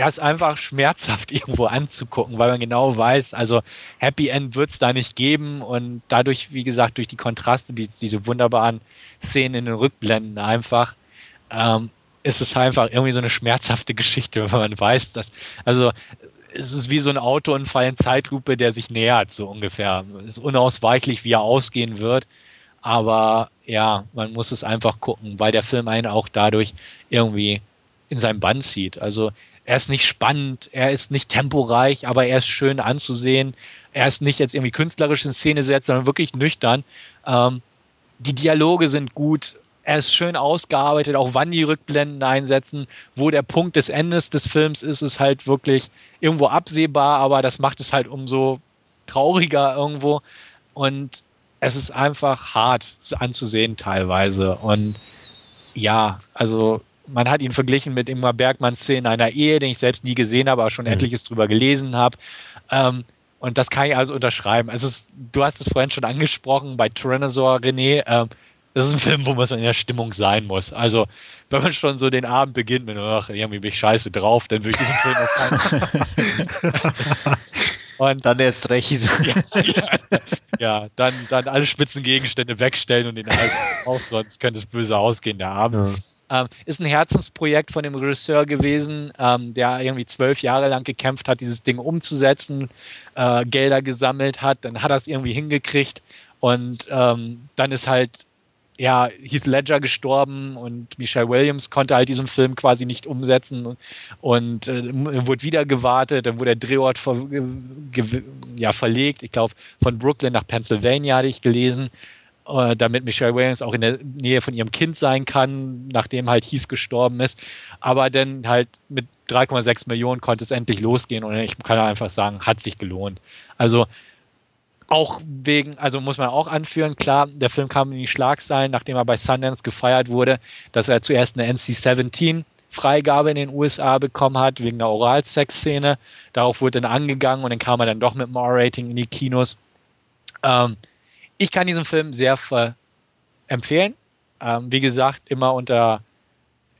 Er ist einfach schmerzhaft irgendwo anzugucken, weil man genau weiß, also Happy End wird es da nicht geben und dadurch, wie gesagt, durch die Kontraste, die, diese wunderbaren Szenen in den Rückblenden einfach, ähm, ist es einfach irgendwie so eine schmerzhafte Geschichte, wenn man weiß, dass, also es ist wie so ein Autounfall in Zeitlupe, der sich nähert, so ungefähr. Es ist unausweichlich, wie er ausgehen wird. Aber ja, man muss es einfach gucken, weil der Film einen auch dadurch irgendwie in seinem Bann zieht. Also er ist nicht spannend, er ist nicht temporeich, aber er ist schön anzusehen. Er ist nicht jetzt irgendwie künstlerisch in Szene setzt, sondern wirklich nüchtern. Ähm, die Dialoge sind gut. Er ist schön ausgearbeitet, auch wann die Rückblenden einsetzen, wo der Punkt des Endes des Films ist, ist halt wirklich irgendwo absehbar, aber das macht es halt umso trauriger irgendwo. Und es ist einfach hart anzusehen teilweise. Und ja, also man hat ihn verglichen mit Ingmar Bergmanns Szene einer Ehe, den ich selbst nie gesehen habe, aber schon mhm. etliches drüber gelesen habe. Ähm, und das kann ich also unterschreiben. Also es, du hast es vorhin schon angesprochen bei Tyrannosaur, René. Ähm, das ist ein Film, wo man in der Stimmung sein muss. Also, wenn man schon so den Abend beginnt mit, ach, irgendwie bin ich scheiße drauf, dann würde ich diesen Film auch keinen. Und dann erst recht. Ja, ja, ja, dann, dann alle Spitzengegenstände wegstellen und den halt auch, sonst könnte es böse ausgehen, der Abend. Ja. Ähm, ist ein Herzensprojekt von dem Regisseur gewesen, ähm, der irgendwie zwölf Jahre lang gekämpft hat, dieses Ding umzusetzen, äh, Gelder gesammelt hat, dann hat er es irgendwie hingekriegt. Und ähm, dann ist halt ja, Heath Ledger gestorben und Michelle Williams konnte halt diesen Film quasi nicht umsetzen. Und, äh, wurde wieder gewartet, dann wurde der Drehort ver, ja, verlegt, ich glaube von Brooklyn nach Pennsylvania hatte ich gelesen, äh, damit Michelle Williams auch in der Nähe von ihrem Kind sein kann, nachdem halt Heath gestorben ist, aber dann halt mit 3,6 Millionen konnte es endlich losgehen und ich kann einfach sagen, hat sich gelohnt. Also auch wegen, also muss man auch anführen, klar, der Film kam in die Schlagzeilen, nachdem er bei Sundance gefeiert wurde, dass er zuerst eine NC-17 Freigabe in den USA bekommen hat, wegen der Oralsex-Szene. Darauf wurde dann angegangen und dann kam er dann doch mit dem R-Rating in die Kinos. Ähm, ich kann diesen Film sehr empfehlen. Ähm, wie gesagt, immer unter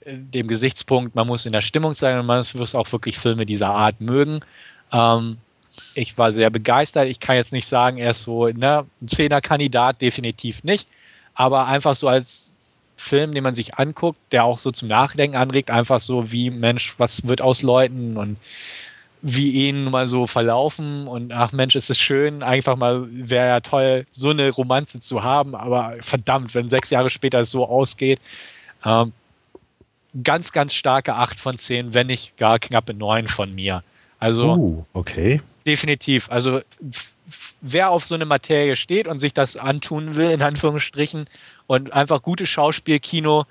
äh, dem Gesichtspunkt, man muss in der Stimmung sein und man muss auch wirklich Filme dieser Art mögen. Ähm, ich war sehr begeistert. Ich kann jetzt nicht sagen, er ist so ne, ein Zehner-Kandidat, definitiv nicht. Aber einfach so als Film, den man sich anguckt, der auch so zum Nachdenken anregt, einfach so wie, Mensch, was wird aus Leuten und wie ihnen mal so verlaufen und ach Mensch, ist es schön, einfach mal, wäre ja toll, so eine Romanze zu haben, aber verdammt, wenn sechs Jahre später es so ausgeht. Ähm, ganz, ganz starke 8 von 10, wenn nicht gar knappe 9 von mir. Also, uh, okay definitiv. Also wer auf so eine Materie steht und sich das antun will, in Anführungsstrichen, und einfach gutes Schauspielkino,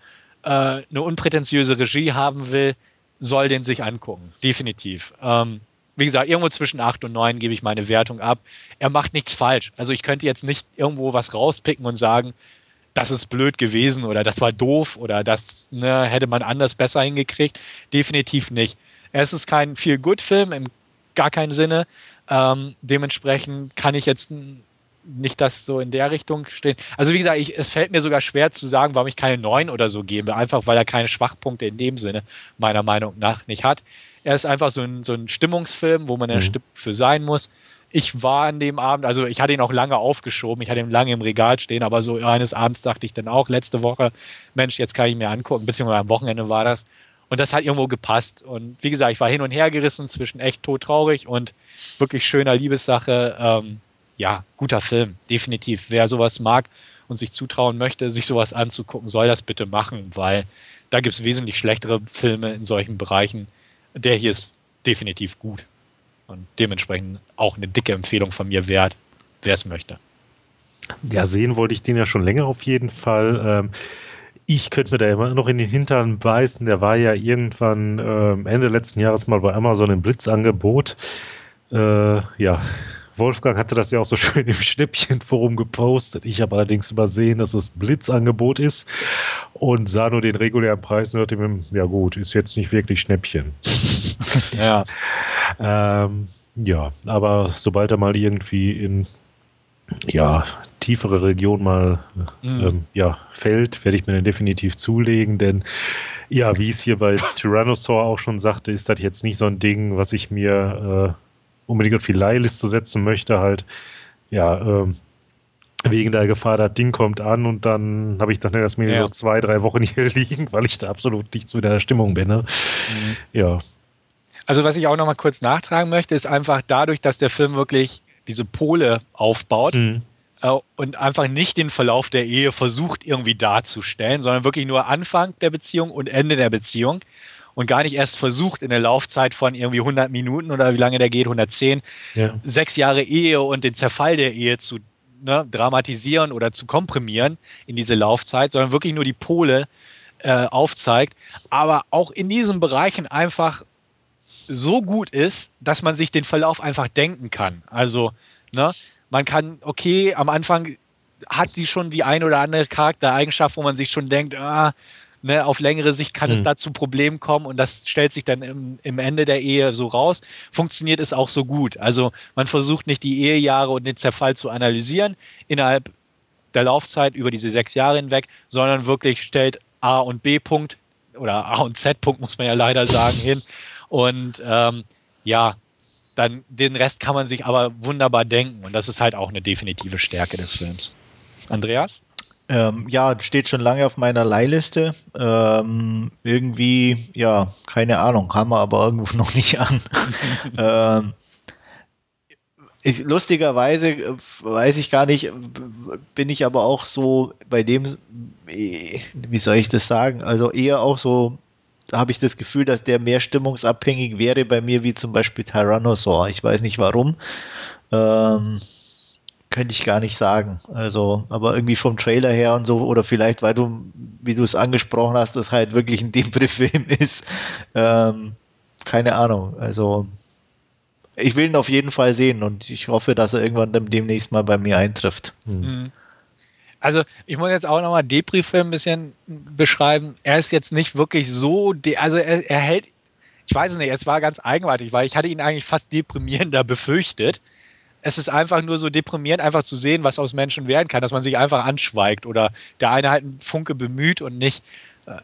äh, eine unprätentiöse Regie haben will, soll den sich angucken. Definitiv. Ähm, wie gesagt, irgendwo zwischen 8 und 9 gebe ich meine Wertung ab. Er macht nichts falsch. Also ich könnte jetzt nicht irgendwo was rauspicken und sagen, das ist blöd gewesen oder das war doof oder das ne, hätte man anders besser hingekriegt. Definitiv nicht. Es ist kein Feel-Good-Film im gar keinen Sinne. Ähm, dementsprechend kann ich jetzt nicht das so in der Richtung stehen. Also wie gesagt, ich, es fällt mir sogar schwer zu sagen, warum ich keine 9 oder so gebe, einfach weil er keine Schwachpunkte in dem Sinne meiner Meinung nach nicht hat. Er ist einfach so ein, so ein Stimmungsfilm, wo man mhm. Stimme für sein muss. Ich war an dem Abend, also ich hatte ihn auch lange aufgeschoben, ich hatte ihn lange im Regal stehen, aber so eines Abends dachte ich dann auch letzte Woche, Mensch, jetzt kann ich mir angucken, beziehungsweise am Wochenende war das. Und das hat irgendwo gepasst. Und wie gesagt, ich war hin und her gerissen zwischen echt todtraurig und wirklich schöner Liebessache. Ähm, ja, guter Film, definitiv. Wer sowas mag und sich zutrauen möchte, sich sowas anzugucken, soll das bitte machen, weil da gibt es wesentlich schlechtere Filme in solchen Bereichen. Der hier ist definitiv gut. Und dementsprechend auch eine dicke Empfehlung von mir wert, wer es möchte. Ja, sehen wollte ich den ja schon länger auf jeden Fall. Ähm, ich könnte mir da immer noch in den Hintern beißen. Der war ja irgendwann äh, Ende letzten Jahres mal bei Amazon im Blitzangebot. Äh, ja, Wolfgang hatte das ja auch so schön im Schnäppchenforum gepostet. Ich habe allerdings übersehen, dass es Blitzangebot ist und sah nur den regulären Preis und dachte mir, ja gut, ist jetzt nicht wirklich Schnäppchen. ja. ähm, ja, aber sobald er mal irgendwie in ja, tiefere Region mal mhm. ähm, ja, fällt, werde ich mir den definitiv zulegen, denn ja, wie es hier bei Tyrannosaur auch schon sagte, ist das jetzt nicht so ein Ding, was ich mir äh, unbedingt auf die Leihliste setzen möchte, halt, ja, ähm, wegen der Gefahr, das Ding kommt an und dann habe ich dann erstmal ja. so zwei, drei Wochen hier liegen, weil ich da absolut nicht zu der Stimmung bin. Ne? Mhm. Ja. Also was ich auch noch mal kurz nachtragen möchte, ist einfach dadurch, dass der Film wirklich diese Pole aufbaut mhm. äh, und einfach nicht den Verlauf der Ehe versucht irgendwie darzustellen, sondern wirklich nur Anfang der Beziehung und Ende der Beziehung und gar nicht erst versucht, in der Laufzeit von irgendwie 100 Minuten oder wie lange der geht, 110, ja. sechs Jahre Ehe und den Zerfall der Ehe zu ne, dramatisieren oder zu komprimieren in diese Laufzeit, sondern wirklich nur die Pole äh, aufzeigt, aber auch in diesen Bereichen einfach so gut ist, dass man sich den Verlauf einfach denken kann. Also, ne, man kann, okay, am Anfang hat sie schon die ein oder andere Charaktereigenschaft, wo man sich schon denkt, ah, Ne, auf längere Sicht kann mhm. es da zu Problemen kommen und das stellt sich dann im, im, Ende der Ehe so raus. Funktioniert es auch so gut. Also man versucht nicht die Ehejahre und den Zerfall zu analysieren innerhalb der Laufzeit über diese sechs Jahre hinweg, sondern wirklich stellt A und B Punkt oder A und Z Punkt muss man ja leider sagen hin und ähm, ja, dann den Rest kann man sich aber wunderbar denken und das ist halt auch eine definitive Stärke des Films. Andreas? Ähm, ja, steht schon lange auf meiner Leihliste. Ähm, irgendwie, ja, keine Ahnung, haben wir aber irgendwo noch nicht an. ähm, ich, lustigerweise äh, weiß ich gar nicht, bin ich aber auch so bei dem, äh, wie soll ich das sagen? Also eher auch so, habe ich das Gefühl, dass der mehr stimmungsabhängig wäre bei mir wie zum Beispiel Tyrannosaur. Ich weiß nicht warum. Ähm, könnte ich gar nicht sagen. Also, aber irgendwie vom Trailer her und so, oder vielleicht, weil du, wie du es angesprochen hast, das halt wirklich ein Depri-Film ist. Ähm, keine Ahnung. Also, ich will ihn auf jeden Fall sehen und ich hoffe, dass er irgendwann demnächst mal bei mir eintrifft. Hm. Mhm. Also, ich muss jetzt auch nochmal Depri-Film ein bisschen beschreiben. Er ist jetzt nicht wirklich so, also er, er hält, ich weiß es nicht, es war ganz eigenartig, weil ich hatte ihn eigentlich fast deprimierender befürchtet es ist einfach nur so deprimierend, einfach zu sehen, was aus Menschen werden kann, dass man sich einfach anschweigt oder der eine halt einen Funke bemüht und nicht. Äh,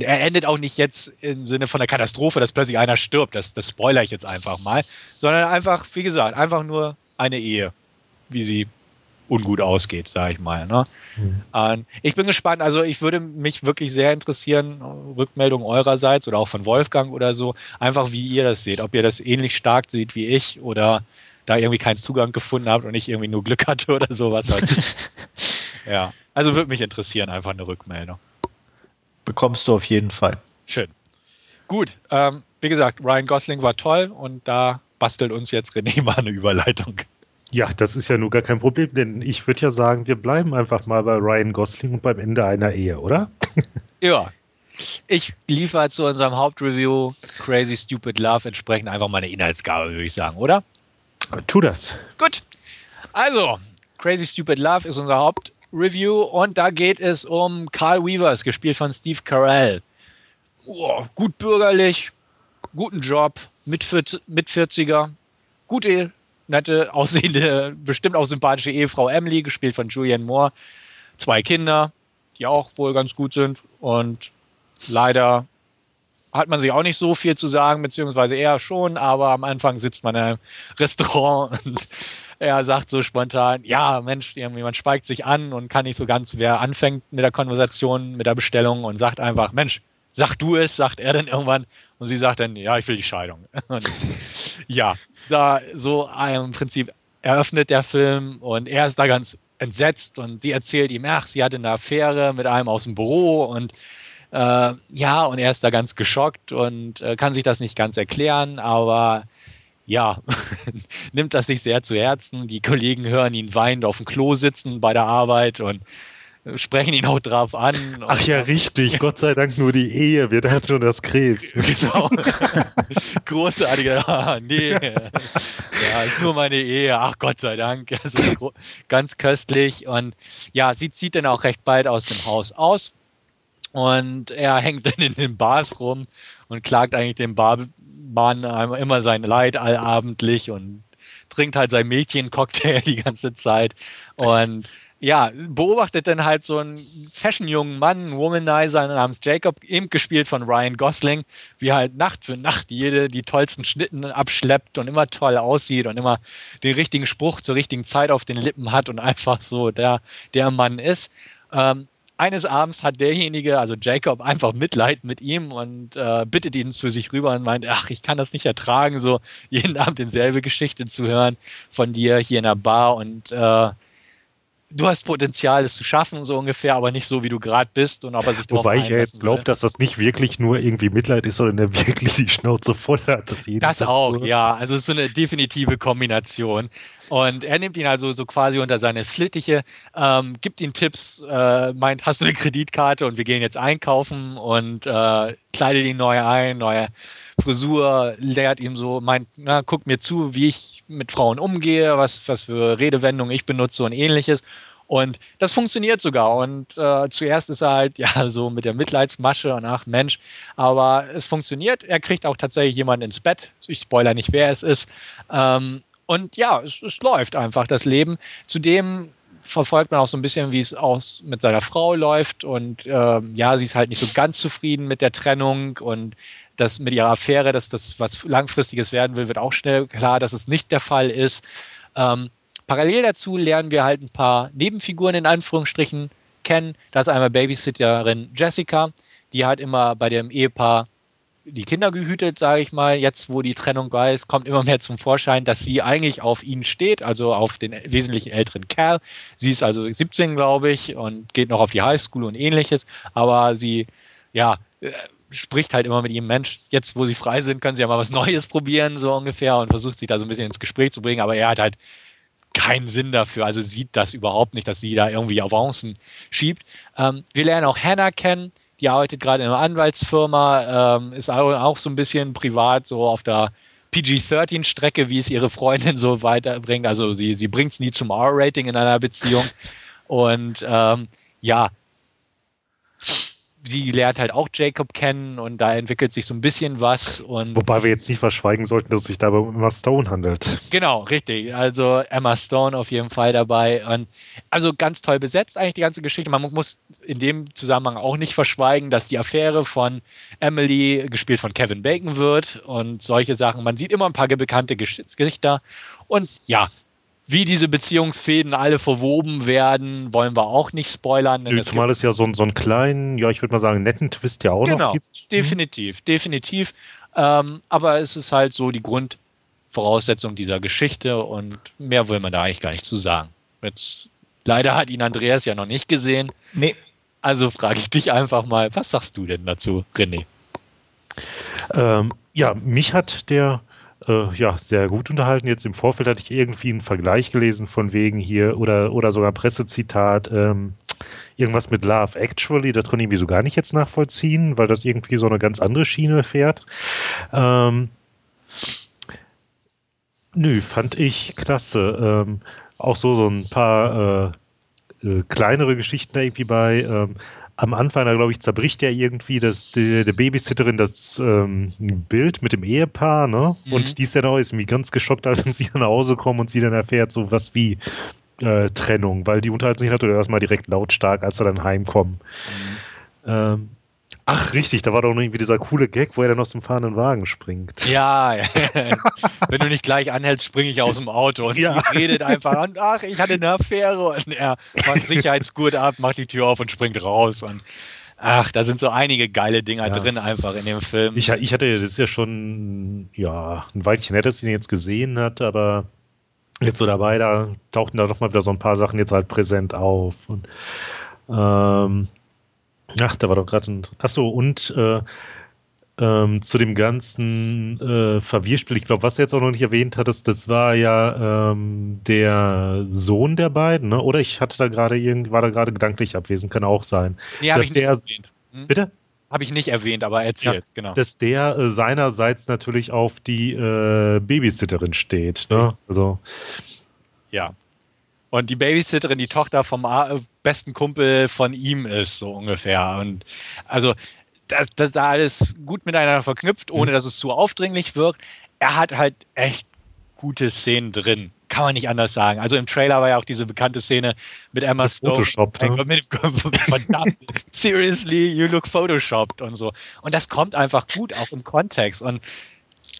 er endet auch nicht jetzt im Sinne von der Katastrophe, dass plötzlich einer stirbt. Das, das spoilere ich jetzt einfach mal. Sondern einfach, wie gesagt, einfach nur eine Ehe, wie sie ungut ausgeht, sage ich mal. Ne? Mhm. ich bin gespannt. Also ich würde mich wirklich sehr interessieren, Rückmeldung eurerseits oder auch von Wolfgang oder so, einfach wie ihr das seht. Ob ihr das ähnlich stark seht wie ich oder da irgendwie keinen Zugang gefunden habt und ich irgendwie nur Glück hatte oder sowas. Weiß ich. ja, also würde mich interessieren, einfach eine Rückmeldung. Bekommst du auf jeden Fall. Schön. Gut, ähm, wie gesagt, Ryan Gosling war toll und da bastelt uns jetzt René mal eine Überleitung. Ja, das ist ja nur gar kein Problem, denn ich würde ja sagen, wir bleiben einfach mal bei Ryan Gosling und beim Ende einer Ehe, oder? ja. Ich liefere zu unserem Hauptreview Crazy Stupid Love entsprechend einfach mal eine Inhaltsgabe, würde ich sagen, oder? Tu das. Gut. Also, Crazy Stupid Love ist unser Hauptreview und da geht es um Carl Weavers, gespielt von Steve Carell. Oh, gut bürgerlich, guten Job, mit, 40er, gute, nette, aussehende, bestimmt auch sympathische Ehefrau Emily, gespielt von Julianne Moore. Zwei Kinder, die auch wohl ganz gut sind und leider hat man sich auch nicht so viel zu sagen, beziehungsweise eher schon, aber am Anfang sitzt man in einem Restaurant und er sagt so spontan, ja, Mensch, irgendwie man schweigt sich an und kann nicht so ganz, wer anfängt mit der Konversation, mit der Bestellung und sagt einfach, Mensch, sag du es, sagt er dann irgendwann. Und sie sagt dann, ja, ich will die Scheidung. Und ja, da so im Prinzip eröffnet der Film und er ist da ganz entsetzt und sie erzählt ihm, ach, sie hatte eine Affäre mit einem aus dem Büro und äh, ja, und er ist da ganz geschockt und äh, kann sich das nicht ganz erklären, aber ja, nimmt das sich sehr zu Herzen. Die Kollegen hören ihn weinend auf dem Klo sitzen bei der Arbeit und sprechen ihn auch drauf an. Ach ja, richtig. Gott sei Dank nur die Ehe. Wir hatten schon das Krebs. Genau. Großartiger. Ah, nee. Ja, ist nur meine Ehe. Ach Gott sei Dank. Also, ganz köstlich. Und ja, sie zieht dann auch recht bald aus dem Haus aus. Und er hängt dann in den Bars rum und klagt eigentlich dem Barmann immer sein Leid allabendlich und trinkt halt sein Mädchencocktail die ganze Zeit. Und ja, beobachtet dann halt so einen fashion-jungen Mann, einen Womanizer namens Jacob, eben gespielt von Ryan Gosling, wie halt Nacht für Nacht jede die tollsten Schnitten abschleppt und immer toll aussieht und immer den richtigen Spruch zur richtigen Zeit auf den Lippen hat und einfach so der, der Mann ist. Ähm, eines Abends hat derjenige, also Jacob, einfach Mitleid mit ihm und äh, bittet ihn zu sich rüber und meint, ach, ich kann das nicht ertragen, so jeden Abend dieselbe Geschichte zu hören von dir hier in der Bar und äh, du hast Potenzial, es zu schaffen, so ungefähr, aber nicht so, wie du gerade bist. Und ob er sich Wobei ich ja jetzt glaube, dass das nicht wirklich nur irgendwie Mitleid ist, sondern er wirklich die Schnauze voll hat. Das, das auch, ja. Also es ist so eine definitive Kombination. Und er nimmt ihn also so quasi unter seine Flittiche, ähm, gibt ihm Tipps, äh, meint, hast du eine Kreditkarte und wir gehen jetzt einkaufen und äh, kleidet ihn neu ein, neue Frisur, lehrt ihm so, meint, na, guck mir zu, wie ich mit Frauen umgehe, was, was für Redewendungen ich benutze und ähnliches. Und das funktioniert sogar. Und äh, zuerst ist er halt ja so mit der Mitleidsmasche und ach Mensch, aber es funktioniert. Er kriegt auch tatsächlich jemanden ins Bett. Ich spoiler nicht, wer es ist. Ähm, und ja, es, es läuft einfach das Leben. Zudem verfolgt man auch so ein bisschen, wie es aus mit seiner Frau läuft. Und ähm, ja, sie ist halt nicht so ganz zufrieden mit der Trennung und das mit ihrer Affäre, dass das was Langfristiges werden will, wird auch schnell klar, dass es nicht der Fall ist. Ähm, parallel dazu lernen wir halt ein paar Nebenfiguren in Anführungsstrichen kennen. Da ist einmal Babysitterin Jessica, die halt immer bei dem Ehepaar die Kinder gehütet, sage ich mal. Jetzt, wo die Trennung weiß, kommt immer mehr zum Vorschein, dass sie eigentlich auf ihn steht, also auf den wesentlich älteren Kerl. Sie ist also 17, glaube ich, und geht noch auf die Highschool und ähnliches. Aber sie, ja, äh, spricht halt immer mit ihm, Mensch, jetzt wo sie frei sind, können sie ja mal was Neues probieren, so ungefähr, und versucht sich da so ein bisschen ins Gespräch zu bringen, aber er hat halt keinen Sinn dafür, also sieht das überhaupt nicht, dass sie da irgendwie Avancen schiebt. Ähm, wir lernen auch Hannah kennen, die arbeitet gerade in einer Anwaltsfirma, ähm, ist auch so ein bisschen privat so auf der PG-13-Strecke, wie es ihre Freundin so weiterbringt. Also sie, sie bringt es nie zum R-Rating in einer Beziehung. Und ähm, ja, die lernt halt auch Jacob kennen und da entwickelt sich so ein bisschen was. Und Wobei wir jetzt nicht verschweigen sollten, dass es sich dabei um Emma Stone handelt. Genau, richtig. Also Emma Stone auf jeden Fall dabei. Und also ganz toll besetzt eigentlich die ganze Geschichte. Man muss in dem Zusammenhang auch nicht verschweigen, dass die Affäre von Emily gespielt von Kevin Bacon wird und solche Sachen. Man sieht immer ein paar bekannte Gesichter. Und ja, wie diese Beziehungsfäden alle verwoben werden, wollen wir auch nicht spoilern. Nö, zumal es ja so, so einen kleinen, ja, ich würde mal sagen, netten Twist ja auch genau, noch gibt. Hm? Definitiv, definitiv. Ähm, aber es ist halt so die Grundvoraussetzung dieser Geschichte und mehr will man da eigentlich gar nicht zu sagen. Jetzt, leider hat ihn Andreas ja noch nicht gesehen. Nee. Also frage ich dich einfach mal, was sagst du denn dazu, René? Ähm, ja, mich hat der äh, ja, sehr gut unterhalten. Jetzt im Vorfeld hatte ich irgendwie einen Vergleich gelesen von wegen hier oder, oder sogar Pressezitat, ähm, irgendwas mit Love Actually, das konnte ich irgendwie so gar nicht jetzt nachvollziehen, weil das irgendwie so eine ganz andere Schiene fährt. Ähm, nö, fand ich klasse. Ähm, auch so, so ein paar äh, äh, kleinere Geschichten da irgendwie bei. Ähm, am Anfang, da glaube ich, zerbricht ja irgendwie das, die, der Babysitterin das ähm, Bild mit dem Ehepaar, ne? Mhm. Und die ist dann auch irgendwie ganz geschockt, als sie nach Hause kommen und sie dann erfährt, so was wie äh, Trennung, weil die unterhalten sich natürlich erstmal direkt lautstark, als sie dann heimkommen. Mhm. Ähm, Ach, richtig, da war doch noch irgendwie dieser coole Gag, wo er dann aus dem fahrenden Wagen springt. Ja, wenn du nicht gleich anhältst, springe ich aus dem Auto und ja. sie redet einfach an, ach, ich hatte eine Affäre und er macht Sicherheitsgurt ab, macht die Tür auf und springt raus und Ach, da sind so einige geile Dinger ja. drin einfach in dem Film. Ich, ich hatte, das ist ja schon, ja, ein Weilchen her, dass ich ihn jetzt gesehen hat, aber jetzt so dabei, da tauchten da doch mal wieder so ein paar Sachen jetzt halt präsent auf. Und, ähm, ach, da war doch gerade ein, ach so, und äh, ähm, zu dem ganzen äh, Verwirrspiel, ich glaube, was du jetzt auch noch nicht erwähnt hattest, das war ja ähm, der Sohn der beiden, ne? oder ich hatte da gerade irgendwie, war da gerade gedanklich abwesend, kann auch sein. Nee, habe ich nicht erwähnt. Hm? Bitte? Habe ich nicht erwähnt, aber erzählt, ja, genau. Dass der äh, seinerseits natürlich auf die äh, Babysitterin steht. Ne? Also. Ja. Und die Babysitterin, die Tochter vom äh, besten Kumpel von ihm ist, so ungefähr. Und also das, das da alles gut miteinander verknüpft, ohne mhm. dass es zu aufdringlich wirkt. Er hat halt echt gute Szenen drin. Kann man nicht anders sagen. Also im Trailer war ja auch diese bekannte Szene mit Emma das Stone. Photoshop, ne? mit, verdammt, seriously, you look photoshopped und so. Und das kommt einfach gut, auch im Kontext. Und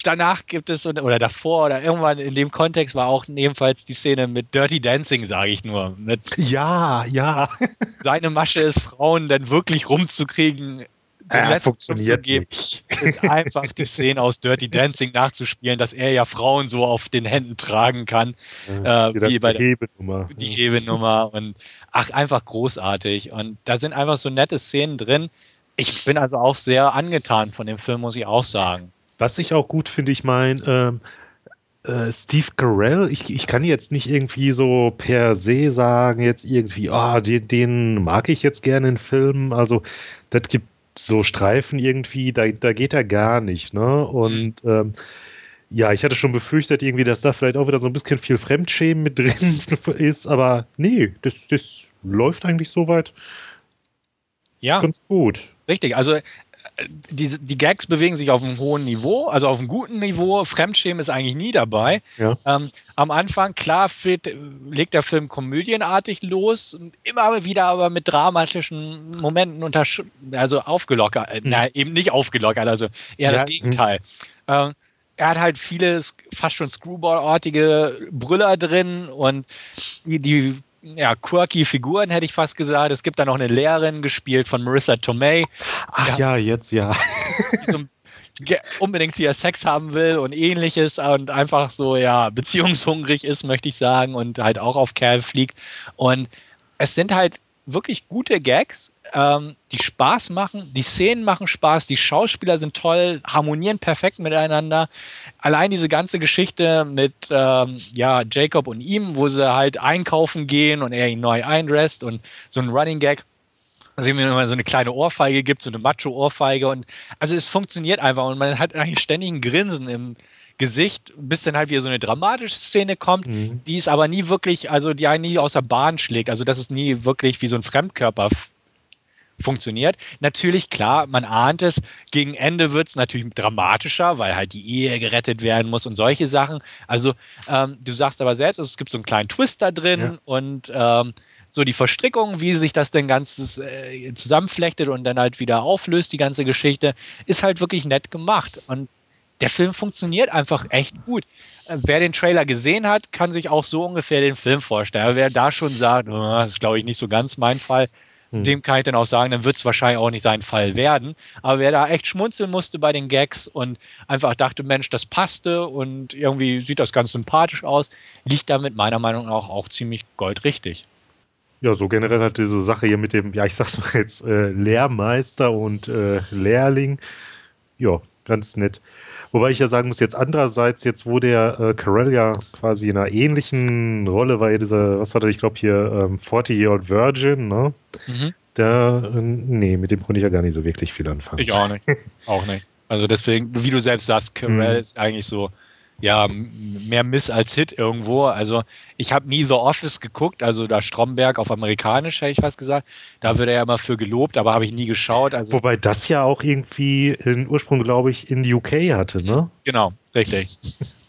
danach gibt es, oder davor oder irgendwann in dem Kontext war auch ebenfalls die Szene mit Dirty Dancing, sage ich nur. Mit ja, ja. Seine Masche ist, Frauen dann wirklich rumzukriegen den letzten funktioniert geben, ist einfach die Szene aus Dirty Dancing nachzuspielen, dass er ja Frauen so auf den Händen tragen kann. Ja, äh, wie bei der Hebenummer. Die Hebenummer und ach, einfach großartig. Und da sind einfach so nette Szenen drin. Ich bin also auch sehr angetan von dem Film, muss ich auch sagen. Was ich auch gut finde, ich meine, ähm, äh, Steve Carell, ich, ich kann jetzt nicht irgendwie so per se sagen, jetzt irgendwie, oh, den, den mag ich jetzt gerne in Filmen. Also, das gibt so Streifen irgendwie, da, da geht er gar nicht, ne? Und ähm, ja, ich hatte schon befürchtet, irgendwie, dass da vielleicht auch wieder so ein bisschen viel Fremdschämen mit drin ist, aber nee, das, das läuft eigentlich soweit ja. ganz gut. Richtig, also die, die Gags bewegen sich auf einem hohen Niveau, also auf einem guten Niveau. Fremdschämen ist eigentlich nie dabei. Ja. Ähm, am Anfang, klar, fehlt, legt der Film komödienartig los, immer wieder aber mit dramatischen Momenten unter, also aufgelockert. Mhm. Na, eben nicht aufgelockert, also eher ja. das Gegenteil. Mhm. er hat halt viele fast schon Screwball-artige Brüller drin und die, die ja, quirky Figuren, hätte ich fast gesagt. Es gibt da noch eine Lehrerin, gespielt von Marissa Tomei. Ach ja, ja jetzt ja. Die so unbedingt hier Sex haben will und ähnliches und einfach so, ja, beziehungshungrig ist, möchte ich sagen, und halt auch auf Kerl fliegt. Und es sind halt wirklich gute Gags, ähm, die Spaß machen, die Szenen machen Spaß, die Schauspieler sind toll, harmonieren perfekt miteinander. Allein diese ganze Geschichte mit ähm, ja, Jacob und ihm, wo sie halt einkaufen gehen und er ihn neu einresst und so ein Running Gag. Also ihm immer so eine kleine Ohrfeige gibt, so eine Macho-Ohrfeige und also es funktioniert einfach und man hat eigentlich ständig ein Grinsen im Gesicht, bis dann halt wieder so eine dramatische Szene kommt, mhm. die ist aber nie wirklich, also die einen nie aus der Bahn schlägt, also das ist nie wirklich wie so ein Fremdkörper funktioniert. Natürlich, klar, man ahnt es, gegen Ende wird es natürlich dramatischer, weil halt die Ehe gerettet werden muss und solche Sachen. Also ähm, du sagst aber selbst, es gibt so einen kleinen Twist da drin ja. und ähm, so die Verstrickung, wie sich das denn ganz äh, zusammenflechtet und dann halt wieder auflöst, die ganze Geschichte, ist halt wirklich nett gemacht. Und der Film funktioniert einfach echt gut. Äh, wer den Trailer gesehen hat, kann sich auch so ungefähr den Film vorstellen. Wer da schon sagt, oh, das ist glaube ich nicht so ganz mein Fall, hm. Dem kann ich dann auch sagen, dann wird es wahrscheinlich auch nicht sein Fall werden. Aber wer da echt schmunzeln musste bei den Gags und einfach dachte, Mensch, das passte und irgendwie sieht das ganz sympathisch aus, liegt damit meiner Meinung nach auch ziemlich goldrichtig. Ja, so generell hat diese Sache hier mit dem, ja, ich sag's mal jetzt, äh, Lehrmeister und äh, Lehrling, ja, ganz nett. Wobei ich ja sagen muss, jetzt andererseits, jetzt wo der äh, Carell ja quasi in einer ähnlichen Rolle war, dieser, was war der, ich glaube hier, ähm, 40-Year-Old Virgin, ne? Mhm. Da, äh, nee, mit dem konnte ich ja gar nicht so wirklich viel anfangen. Ich auch nicht. auch nicht. Also deswegen, wie du selbst sagst, Carell mhm. ist eigentlich so ja, mehr Miss als Hit irgendwo. Also ich habe nie The Office geguckt, also da Stromberg auf amerikanisch, hätte ich was gesagt. Da wird er ja immer für gelobt, aber habe ich nie geschaut. Also Wobei das ja auch irgendwie den Ursprung, glaube ich, in UK hatte, ne? Genau, richtig.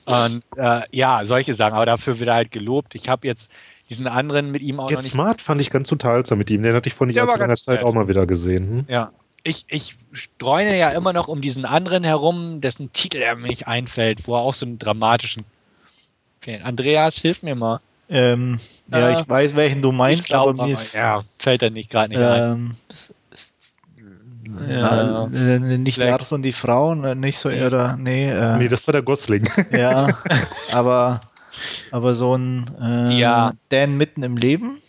Und äh, ja, solche Sachen, aber dafür wird er halt gelobt. Ich habe jetzt diesen anderen mit ihm auch Get noch nicht. Smart fand ich ganz unterhaltsam mit ihm. Den hatte ich vor nicht allzu langer Zeit auch mal wieder gesehen. Hm? Ja, ich, ich streune ja immer noch um diesen anderen herum, dessen Titel er mir nicht einfällt, wo er auch so einen dramatischen. Andreas, hilf mir mal. Ähm, ja, äh, ich weiß, welchen du meinst, aber mir ja, fällt er nicht gerade nicht ähm, ein. Ja, äh, nicht. Lars und die Frauen, äh, nicht so, oder? Nee, äh, nee, das war der Gosling. Ja, aber, aber so ein äh, ja. Dan mitten im Leben.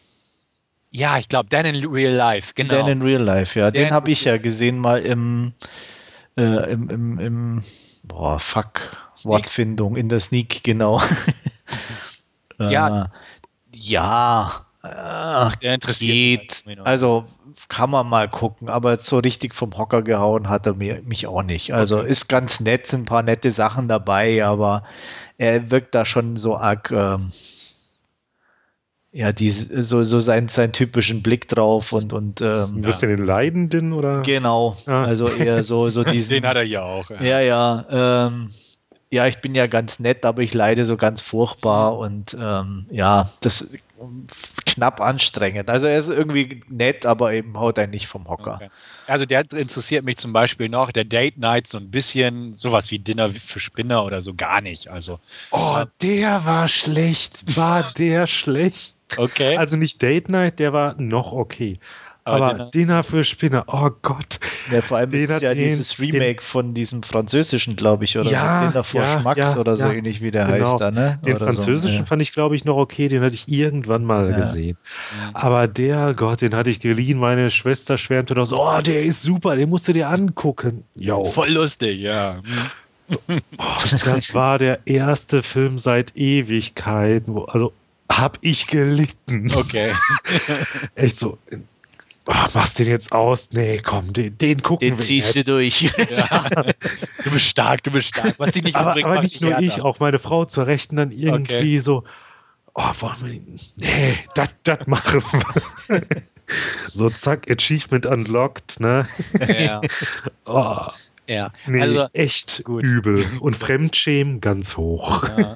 Ja, ich glaube, Dan in Real Life, genau. Dan in Real Life, ja. Den habe ich ja gesehen mal im, äh, im, im, im, boah, fuck, Sneak. Wortfindung, in der Sneak, genau. ja. Äh, ja, Ach, der interessiert geht. Also kann man mal gucken, aber so richtig vom Hocker gehauen hat er mir, mich auch nicht. Also okay. ist ganz nett, sind ein paar nette Sachen dabei, aber er wirkt da schon so arg, ähm, ja, die, so, so sein, seinen typischen Blick drauf und. und ähm, du bist ja. den Leidenden oder? Genau, ah. also eher so, so diesen. den hat er ja auch. Ja, ja. ja ähm, ja, ich bin ja ganz nett, aber ich leide so ganz furchtbar und ähm, ja, das knapp anstrengend. Also er ist irgendwie nett, aber eben haut er nicht vom Hocker. Okay. Also der interessiert mich zum Beispiel noch, der Date Night so ein bisschen, sowas wie Dinner für Spinner oder so gar nicht. Also oh, der war schlecht, war der schlecht. Okay. Also nicht Date Night, der war noch okay. Aber, aber Dinner, Dinner, für Spinner, oh Gott. Ja, vor allem ist ja den, dieses Remake den, von diesem französischen, glaube ich, oder ja. Dinner vor ja, Schmacks ja, oder so ähnlich wie der genau. heißt da, ne? Den oder französischen so. fand ich, glaube ich, noch okay, den hatte ich irgendwann mal gesehen. Aber der, Gott, den hatte ich geliehen, meine Schwester schwärmte da so, oh, der ist super, den musst du dir angucken. Jo. Voll lustig, ja. Oh, das war der erste Film seit Ewigkeiten, wo, also hab ich gelitten. Okay. Echt so, oh, machst den jetzt aus? Nee, komm, den, den gucken den wir ziehst jetzt. du durch. Ja. Du bist stark, du bist stark. Was dich nicht aber, umbringt, aber nicht nur ich, auch meine Frau zur Rechten dann irgendwie okay. so, oh, wollen wir den, nee, das machen wir. so zack, Achievement unlocked, ne? Ja. oh. Ja, nee, also echt gut. übel. Und Fremdschämen ganz hoch. Ja,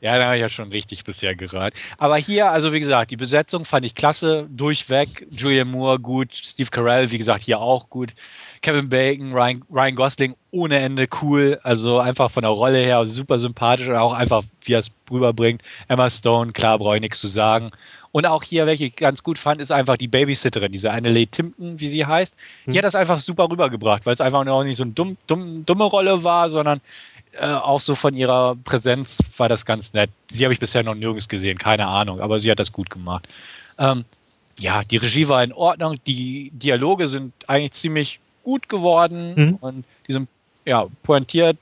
ja da habe ich ja schon richtig bisher gehört. Aber hier, also wie gesagt, die Besetzung fand ich klasse, durchweg. Julian Moore gut, Steve Carell, wie gesagt, hier auch gut. Kevin Bacon, Ryan, Ryan Gosling ohne Ende cool. Also einfach von der Rolle her super sympathisch und auch einfach, wie er es rüberbringt. Emma Stone, klar, brauche ich nichts zu sagen. Und auch hier, welche ich ganz gut fand, ist einfach die Babysitterin, diese Annelie Timpton, wie sie heißt. Die hm. hat das einfach super rübergebracht, weil es einfach auch nicht so eine dumm, dumm, dumme Rolle war, sondern äh, auch so von ihrer Präsenz war das ganz nett. Sie habe ich bisher noch nirgends gesehen, keine Ahnung, aber sie hat das gut gemacht. Ähm, ja, die Regie war in Ordnung, die Dialoge sind eigentlich ziemlich gut geworden mhm. und die sind ja pointiert,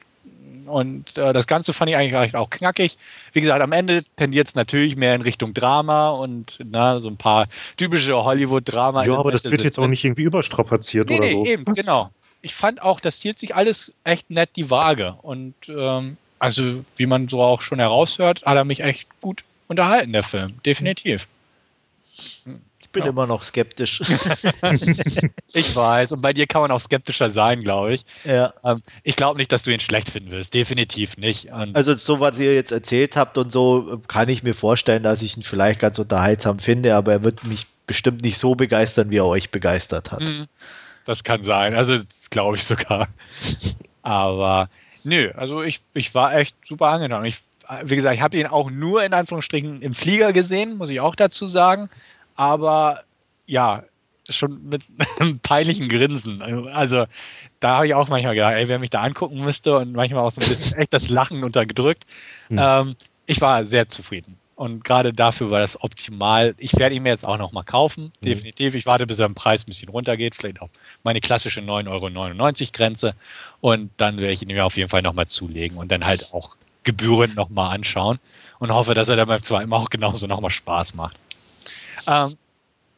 und äh, das Ganze fand ich eigentlich auch knackig. Wie gesagt, am Ende tendiert es natürlich mehr in Richtung Drama und na, so ein paar typische Hollywood-Drama. Ja, aber das wird jetzt auch nicht irgendwie überstrapaziert nee, oder nee, so. eben, Was? genau. Ich fand auch, das hielt sich alles echt nett die Waage. Und ähm, also, wie man so auch schon heraushört, hat er mich echt gut unterhalten, der Film. Definitiv. Hm bin ja. immer noch skeptisch. ich weiß, und bei dir kann man auch skeptischer sein, glaube ich. Ja. Ähm, ich glaube nicht, dass du ihn schlecht finden wirst. Definitiv nicht. Und also, so was ihr jetzt erzählt habt und so, kann ich mir vorstellen, dass ich ihn vielleicht ganz unterhaltsam finde, aber er wird mich bestimmt nicht so begeistern, wie er euch begeistert hat. Mhm. Das kann sein. Also, das glaube ich sogar. aber nö, also ich, ich war echt super angetan. Ich, wie gesagt, ich habe ihn auch nur in Anführungsstrichen im Flieger gesehen, muss ich auch dazu sagen aber ja, schon mit einem peinlichen Grinsen. Also da habe ich auch manchmal gedacht, ey, wer mich da angucken müsste und manchmal auch so ein bisschen echt das Lachen untergedrückt. Mhm. Ähm, ich war sehr zufrieden. Und gerade dafür war das optimal. Ich werde ihn mir jetzt auch noch mal kaufen, mhm. definitiv. Ich warte, bis er im Preis ein bisschen runtergeht, vielleicht auch meine klassische 9,99 Euro Grenze. Und dann werde ich ihn mir auf jeden Fall noch mal zulegen und dann halt auch gebührend noch mal anschauen und hoffe, dass er dann beim zweiten Mal auch genauso noch mal Spaß macht. Ähm,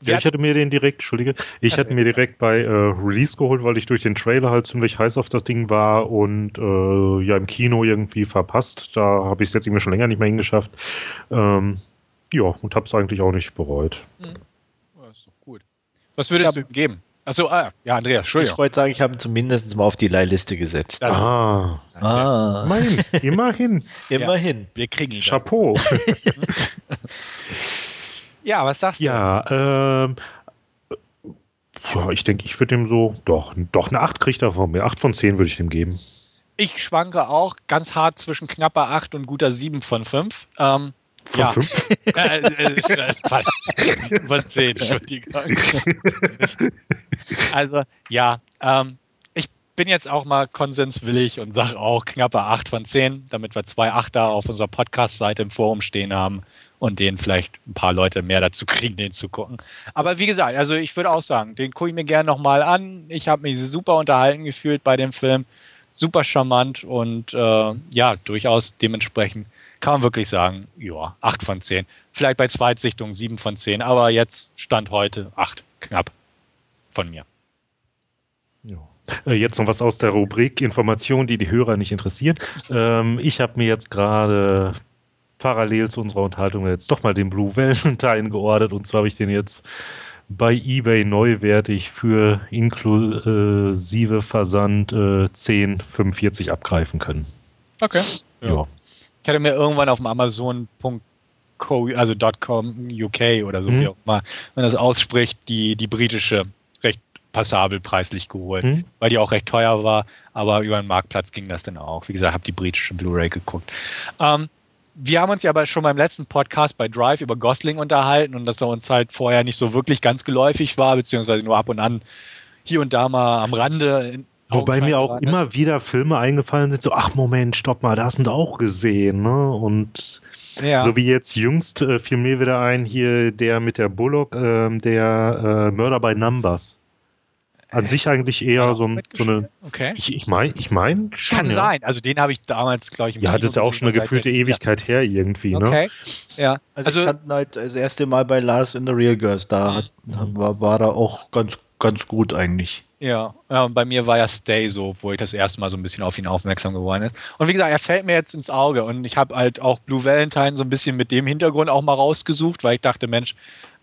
ja, ich hatte mir den direkt, Entschuldige, ich also, hatte mir direkt bei äh, Release geholt, weil ich durch den Trailer halt ziemlich heiß auf das Ding war und äh, ja im Kino irgendwie verpasst. Da habe ich es jetzt irgendwie schon länger nicht mehr hingeschafft. Ähm, ja, und habe es eigentlich auch nicht bereut. Mhm. Das ist doch gut. Was würdest du ihm geben? Achso, ah, ja, Andreas, Entschuldigung. Ich wollte sagen, ich habe ihn zumindest mal auf die Leihliste gesetzt. Ah, ah. Immerhin, immerhin. immerhin. Ja, wir kriegen ihn. Chapeau. Ja, was sagst du? Ja, ähm, ja, ich denke, ich würde dem so, doch, doch eine 8 kriegt er von mir. 8 von 10 würde ich dem geben. Ich schwanke auch ganz hart zwischen knapper 8 und guter 7 von 5. Ähm, Von ja. fünf? Äh, äh, von zehn, Entschuldigung. also, ja, ähm, ich bin jetzt auch mal konsenswillig und sage auch knappe acht von zehn, damit wir zwei Achter auf unserer Podcast-Seite im Forum stehen haben und denen vielleicht ein paar Leute mehr dazu kriegen, den zu gucken. Aber wie gesagt, also ich würde auch sagen, den gucke ich mir gerne nochmal an. Ich habe mich super unterhalten gefühlt bei dem Film. Super charmant und äh, ja, durchaus dementsprechend kann man wirklich sagen, ja, 8 von 10. Vielleicht bei Zweitsichtung 7 von 10, aber jetzt Stand heute 8, knapp von mir. Ja. Äh, jetzt noch was aus der Rubrik Informationen, die die Hörer nicht interessieren. Ähm, ich habe mir jetzt gerade parallel zu unserer Unterhaltung jetzt doch mal den Blue Valentine geordert und zwar habe ich den jetzt bei eBay neuwertig für inklusive Versand äh, 10,45 abgreifen können. Okay. Ja. ja. Ich hatte mir irgendwann auf dem Amazon.co, also .com UK oder so, mhm. wie auch immer, wenn das ausspricht, die, die britische recht passabel preislich geholt, mhm. weil die auch recht teuer war, aber über den Marktplatz ging das dann auch. Wie gesagt, habe die britische Blu-ray geguckt. Ähm, wir haben uns ja aber schon beim letzten Podcast bei Drive über Gosling unterhalten und dass er uns halt vorher nicht so wirklich ganz geläufig war, beziehungsweise nur ab und an hier und da mal am Rande. Wobei mir auch immer wieder Filme eingefallen sind, so, ach Moment, stopp mal, da sind auch gesehen, ne? Und ja. so wie jetzt jüngst äh, fiel mir wieder ein, hier der mit der Bullock, äh, der äh, Murder by Numbers. An sich eigentlich eher so, ein, so, eine. Okay. Ich, ich meine, ich mein schon. Kann ja. sein. Also den habe ich damals, glaube ich, im Ja, Kino das ist ja auch schon eine gefühlte Ewigkeit ja. her irgendwie, ne? Okay. Ja. Also, also ich kannte halt das erste Mal bei Lars in the Real Girls. Da hat, war, war er auch ganz, ganz gut eigentlich. Ja, ja, und bei mir war ja Stay so, wo ich das erste Mal so ein bisschen auf ihn aufmerksam geworden ist. Und wie gesagt, er fällt mir jetzt ins Auge und ich habe halt auch Blue Valentine so ein bisschen mit dem Hintergrund auch mal rausgesucht, weil ich dachte, Mensch,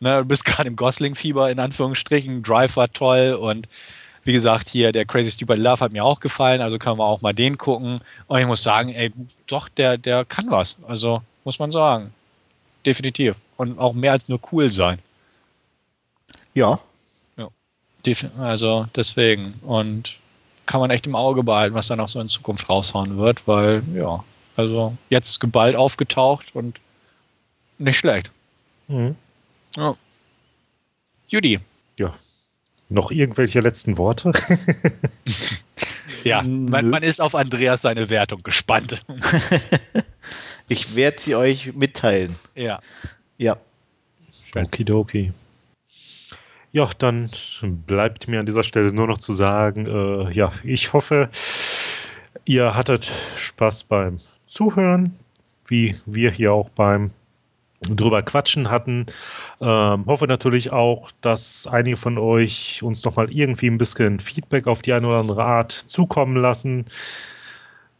ne, du bist gerade im Gosling-Fieber in Anführungsstrichen, Drive war toll und wie gesagt, hier der Crazy Stupid Love hat mir auch gefallen, also kann man auch mal den gucken. Und ich muss sagen, ey, doch, der, der kann was. Also muss man sagen. Definitiv. Und auch mehr als nur cool sein. Ja, also deswegen. Und kann man echt im Auge behalten, was da noch so in Zukunft raushauen wird, weil, ja, also jetzt ist geballt aufgetaucht und nicht schlecht. Mhm. Ja. Judy. Ja. Noch irgendwelche letzten Worte? ja, man, man, ist auf Andreas seine Wertung gespannt. ich werde sie euch mitteilen. Ja. Ja. Okidoki. Ja, dann bleibt mir an dieser Stelle nur noch zu sagen, äh, ja, ich hoffe, ihr hattet Spaß beim Zuhören, wie wir hier auch beim drüber quatschen hatten. Ähm, hoffe natürlich auch, dass einige von euch uns nochmal irgendwie ein bisschen Feedback auf die eine oder andere Art zukommen lassen.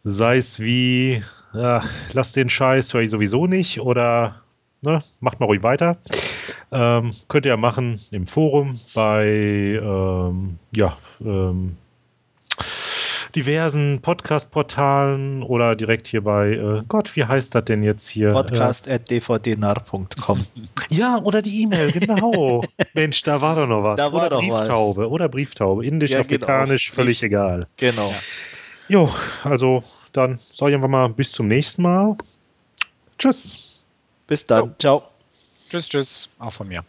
Sei es wie, ja, lasst den Scheiß, höre ich sowieso nicht oder ne, macht mal ruhig weiter. Ähm, könnt ihr ja machen im Forum bei ähm, ja, ähm, diversen Podcast-Portalen oder direkt hier bei äh, Gott, wie heißt das denn jetzt hier? Podcast.dvdnar.com. Ja, oder die E-Mail, genau. Mensch, da war doch noch was. Da war oder Brieftaube, was. oder Brieftaube, indisch, ja, genau. afrikanisch, genau. völlig egal. Genau. Jo, also dann sage ich einfach mal bis zum nächsten Mal. Tschüss. Bis dann. Jo. Ciao. Tschüss, tschüss. Auch von mir.